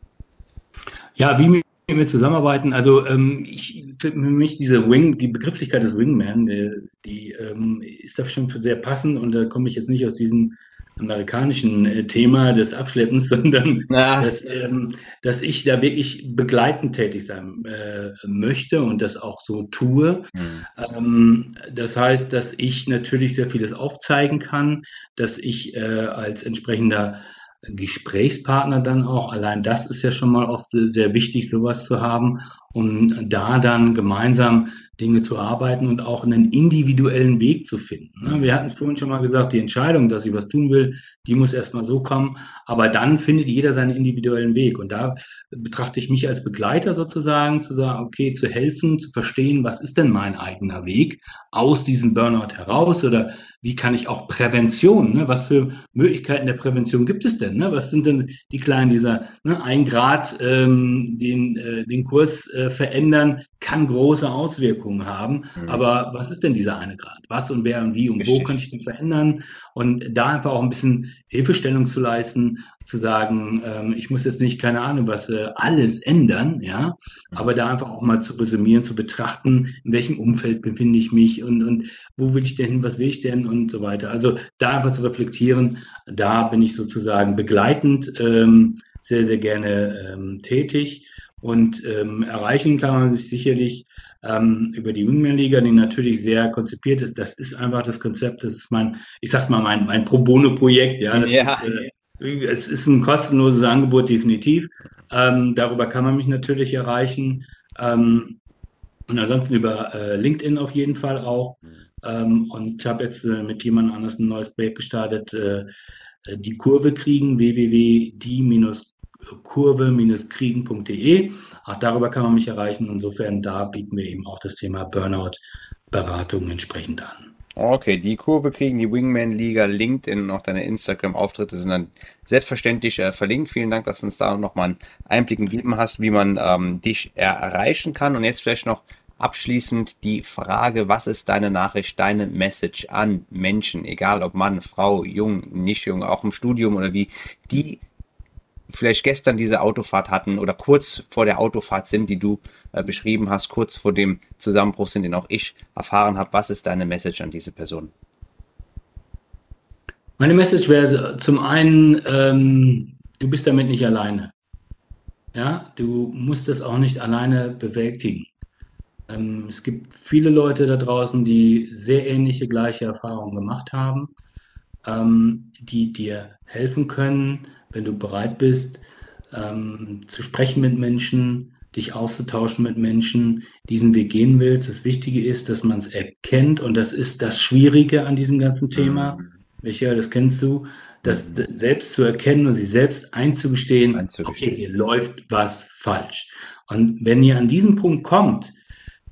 Ja, wie wir zusammenarbeiten, also ähm, ich für mich diese Wing, die Begrifflichkeit des Wingman, die, die ähm, ist da schon sehr passend und da komme ich jetzt nicht aus diesem amerikanischen äh, Thema des Abschleppens, <laughs> sondern dass, ähm, dass ich da wirklich begleitend tätig sein äh, möchte und das auch so tue. hm. Ähm, das heißt, dass ich natürlich sehr vieles aufzeigen kann, dass ich äh, als entsprechender Gesprächspartner dann auch, allein das ist ja schon mal oft sehr wichtig, sowas zu haben, um da dann gemeinsam Dinge zu arbeiten und auch einen individuellen Weg zu finden. ne? Wir hatten es vorhin schon mal gesagt, die Entscheidung, dass ich was tun will, die muss erstmal so kommen. Aber dann findet jeder seinen individuellen Weg. Und da betrachte ich mich als Begleiter sozusagen, zu sagen, okay, zu helfen, zu verstehen, was ist denn mein eigener Weg aus diesem Burnout heraus oder wie kann ich auch Prävention, ne? was für Möglichkeiten der Prävention gibt es denn? Ne? Was sind denn die kleinen, dieser ne, ein Grad, ähm, den, äh, den Kurs äh, verändern, kann große Auswirkungen haben. Mhm. Aber was ist denn dieser eine Grad? Was und wer und wie und Richtig. wo kann ich den verändern? Und da einfach auch ein bisschen Hilfestellung zu leisten, zu sagen, ähm, ich muss jetzt nicht, keine Ahnung, was äh, alles ändern, ja, mhm. aber da einfach auch mal zu resümieren, zu betrachten, in welchem Umfeld befinde ich mich und, und wo will ich denn hin, was will ich denn und so weiter. Also da einfach zu reflektieren, da bin ich sozusagen begleitend ähm, sehr, sehr gerne ähm, tätig und ähm, erreichen kann man sich sicherlich ähm, über die Wingman-Liga, die natürlich sehr konzipiert ist. Das ist einfach das Konzept, das ist mein, ich sag mal, mein, mein Pro Bono-Projekt, ja, das ja. ist, äh, es ist ein kostenloses Angebot, definitiv. Ähm, darüber kann man mich natürlich erreichen. Ähm, und ansonsten über äh, LinkedIn auf jeden Fall auch. Ähm, und ich habe jetzt äh, mit jemand anders ein neues Projekt gestartet, äh, die Kurve kriegen, www.die-kurve-kriegen.de. Auch darüber kann man mich erreichen. Insofern, da bieten wir eben auch das Thema Burnout-Beratung entsprechend an. Okay, die Kurve kriegen, die Wingman-Liga, LinkedIn und auch deine Instagram-Auftritte sind dann selbstverständlich äh, verlinkt. Vielen Dank, dass du uns da nochmal einen Einblick gegeben hast, wie man ähm, dich erreichen kann. Und jetzt vielleicht noch abschließend die Frage, was ist deine Nachricht, deine Message an Menschen, egal ob Mann, Frau, jung, nicht jung, auch im Studium oder wie, die vielleicht gestern diese Autofahrt hatten oder kurz vor der Autofahrt sind, die du äh, beschrieben hast, kurz vor dem Zusammenbruch sind, den auch ich erfahren habe. Was ist deine Message an diese Person? Meine Message wäre zum einen, ähm, du bist damit nicht alleine. Ja, du musst das auch nicht alleine bewältigen. Ähm, es gibt viele Leute da draußen, die sehr ähnliche, gleiche Erfahrungen gemacht haben, ähm, die dir helfen können, wenn du bereit bist, ähm, zu sprechen mit Menschen, dich auszutauschen mit Menschen, diesen Weg gehen willst. Das Wichtige ist, dass man es erkennt und das ist das Schwierige an diesem ganzen Thema. Mhm. Michael, das kennst du, das mhm. selbst zu erkennen und sich selbst einzugestehen, einzugestehen, okay, hier läuft was falsch. Und wenn ihr an diesen Punkt kommt,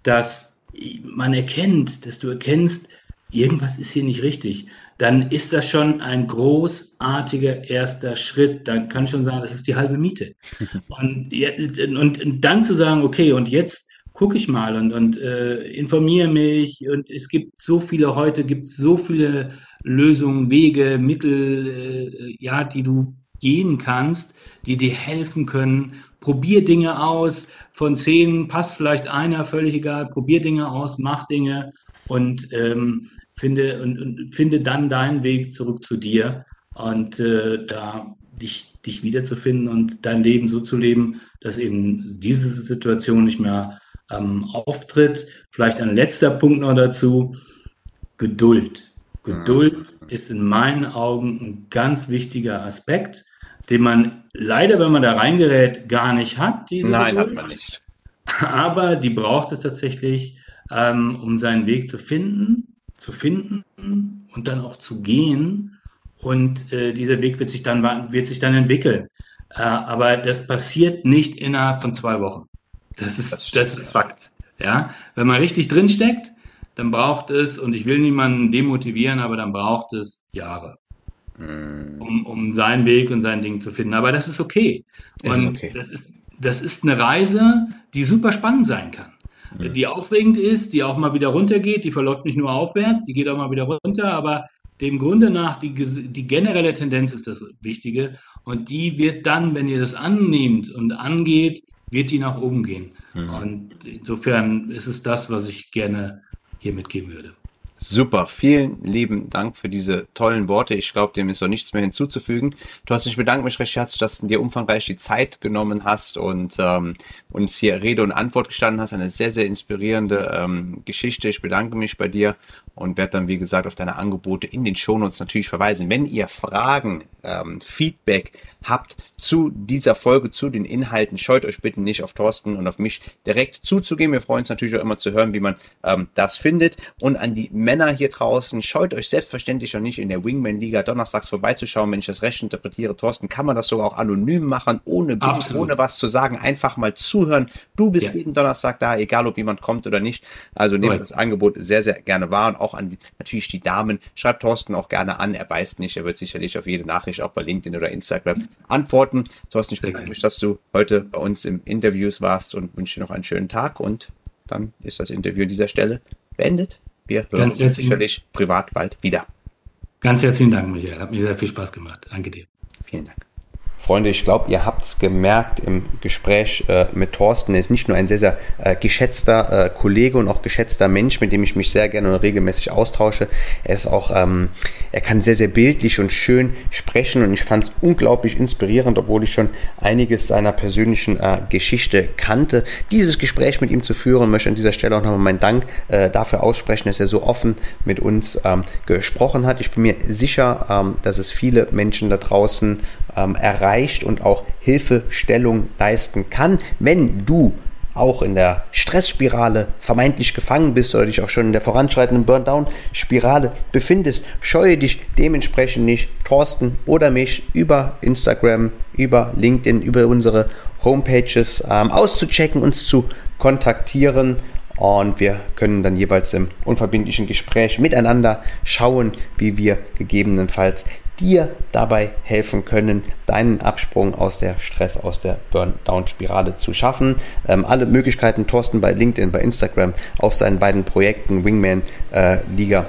dass man erkennt, dass du erkennst, irgendwas ist hier nicht richtig, dann ist das schon ein großartiger erster Schritt. Dann kann ich schon sagen, das ist die halbe Miete. <laughs> Und, und, und dann zu sagen, okay, und jetzt gucke ich mal und, und äh, informiere mich. Und es gibt so viele, heute gibt es so viele Lösungen, Wege, Mittel, äh, ja, die du gehen kannst, die dir helfen können. Probier Dinge aus. Von zehn passt vielleicht einer, völlig egal. Probier Dinge aus, mach Dinge. Und ähm, finde und, und, finde dann deinen Weg zurück zu dir und äh, da dich, dich wiederzufinden und dein Leben so zu leben, dass eben diese Situation nicht mehr ähm, auftritt. Vielleicht ein letzter Punkt noch dazu. Geduld. Geduld ist in meinen Augen ein ganz wichtiger Aspekt, den man leider, wenn man da reingerät, gar nicht hat. Nein, Geduld. hat man nicht. Aber die braucht es tatsächlich, ähm, um seinen Weg zu finden zu finden und dann auch zu gehen. Und äh, dieser Weg wird sich dann, wird sich dann entwickeln. Äh, aber das passiert nicht innerhalb von zwei Wochen. Das ist, das, das ist Fakt. Ja, wenn man richtig drinsteckt, dann braucht es, und ich will niemanden demotivieren, aber dann braucht es Jahre, mm. um, um seinen Weg und sein Ding zu finden. Aber das ist okay. Und ist okay. Das, ist, das ist eine Reise, die super spannend sein kann mhm. die aufregend ist, die auch mal wieder runtergeht, die verläuft nicht nur aufwärts, die geht auch mal wieder runter, aber dem Grunde nach, die, die generelle Tendenz ist das Wichtige und die wird dann, wenn ihr das annehmt und angeht, wird die nach oben gehen. Mhm. Und insofern ist es das, was ich gerne hier mitgeben würde. Super, vielen lieben Dank für diese tollen Worte. Ich glaube, dem ist noch nichts mehr hinzuzufügen. Du hast dich bedankt mich recht herzlich, dass du dir umfangreich die Zeit genommen hast und ähm, uns hier Rede und Antwort gestanden hast. Eine sehr, sehr inspirierende ähm, Geschichte. Ich bedanke mich bei dir und werde dann, wie gesagt, auf deine Angebote in den Shownotes natürlich verweisen. Wenn ihr Fragen, ähm, Feedback habt zu dieser Folge, zu den Inhalten, scheut euch bitte nicht auf Thorsten und auf mich direkt zuzugehen. Wir freuen uns natürlich auch immer zu hören, wie man ähm, das findet. Und an die Männer hier draußen, scheut euch selbstverständlich noch nicht in der Wingman-Liga donnerstags vorbeizuschauen. Wenn ich das recht interpretiere, Thorsten, kann man das sogar auch anonym machen, ohne, ohne was zu sagen. Einfach mal zuhören. Du bist ja. jeden Donnerstag da, egal ob jemand kommt oder nicht. Also nehmt das Angebot sehr, sehr gerne wahr und auch an die, natürlich die Damen. Schreibt Thorsten auch gerne an. Er beißt nicht. Er wird sicherlich auf jede Nachricht auch bei LinkedIn oder Instagram antworten. Thorsten, ich bedanke mich, dass du heute bei uns im Interviews warst und wünsche dir noch einen schönen Tag und dann ist das Interview an dieser Stelle beendet. Wir hören uns sicherlich privat bald wieder. Ganz herzlichen Dank, Michael. Hat mir sehr viel Spaß gemacht. Danke dir. Vielen Dank. Freunde, ich glaube, ihr habt es gemerkt im Gespräch äh, mit Thorsten. Er ist nicht nur ein sehr, sehr äh, geschätzter äh, Kollege und auch geschätzter Mensch, mit dem ich mich sehr gerne und regelmäßig austausche. Er ist auch, ähm, er kann sehr, sehr bildlich und schön sprechen und ich fand es unglaublich inspirierend, obwohl ich schon einiges seiner persönlichen äh, Geschichte kannte. Dieses Gespräch mit ihm zu führen, möchte an dieser Stelle auch nochmal meinen Dank äh, dafür aussprechen, dass er so offen mit uns ähm, gesprochen hat. Ich bin mir sicher, ähm, dass es viele Menschen da draußen ähm, erreicht und auch Hilfestellung leisten kann, wenn du auch in der Stressspirale vermeintlich gefangen bist oder dich auch schon in der voranschreitenden Burndown-Spirale befindest, scheue dich dementsprechend nicht, Thorsten oder mich über Instagram, über LinkedIn, über unsere Homepages ähm, auszuchecken, uns zu kontaktieren. Und wir können dann jeweils im unverbindlichen Gespräch miteinander schauen, wie wir gegebenenfalls dir dabei helfen können, deinen Absprung aus der Stress, aus der Burn-Down-Spirale zu schaffen. Ähm, alle Möglichkeiten Thorsten bei LinkedIn, bei Instagram, auf seinen beiden Projekten Wingman äh, Liga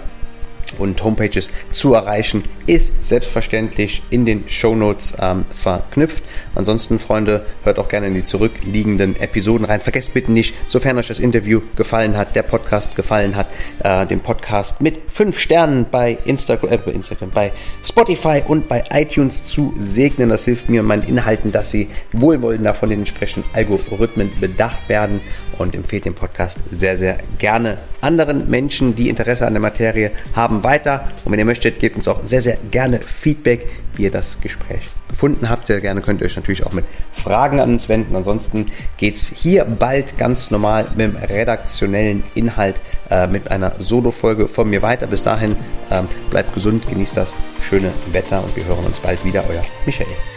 und Homepages zu erreichen, ist selbstverständlich in den Show Notes ähm, verknüpft. Ansonsten, Freunde, hört auch gerne in die zurückliegenden Episoden rein. Vergesst bitte nicht, sofern euch das Interview gefallen hat, der Podcast gefallen hat, äh, den Podcast mit fünf Sternen bei Instagram, äh, Instagram, bei Spotify und bei iTunes zu segnen. Das hilft mir und meinen Inhalten, dass sie wohlwollender von den entsprechenden Algorithmen bedacht werden und empfehlt den Podcast sehr, sehr gerne anderen Menschen, die Interesse an der Materie haben, weiter. Und wenn ihr möchtet, gebt uns auch sehr, sehr gerne Feedback, wie ihr das Gespräch gefunden habt. Sehr gerne könnt ihr euch natürlich auch mit Fragen an uns wenden. Ansonsten geht es hier bald ganz normal mit dem redaktionellen Inhalt äh, mit einer Solo-Folge von mir weiter. Bis dahin, ähm, bleibt gesund, genießt das schöne Wetter und wir hören uns bald wieder. Euer Michael.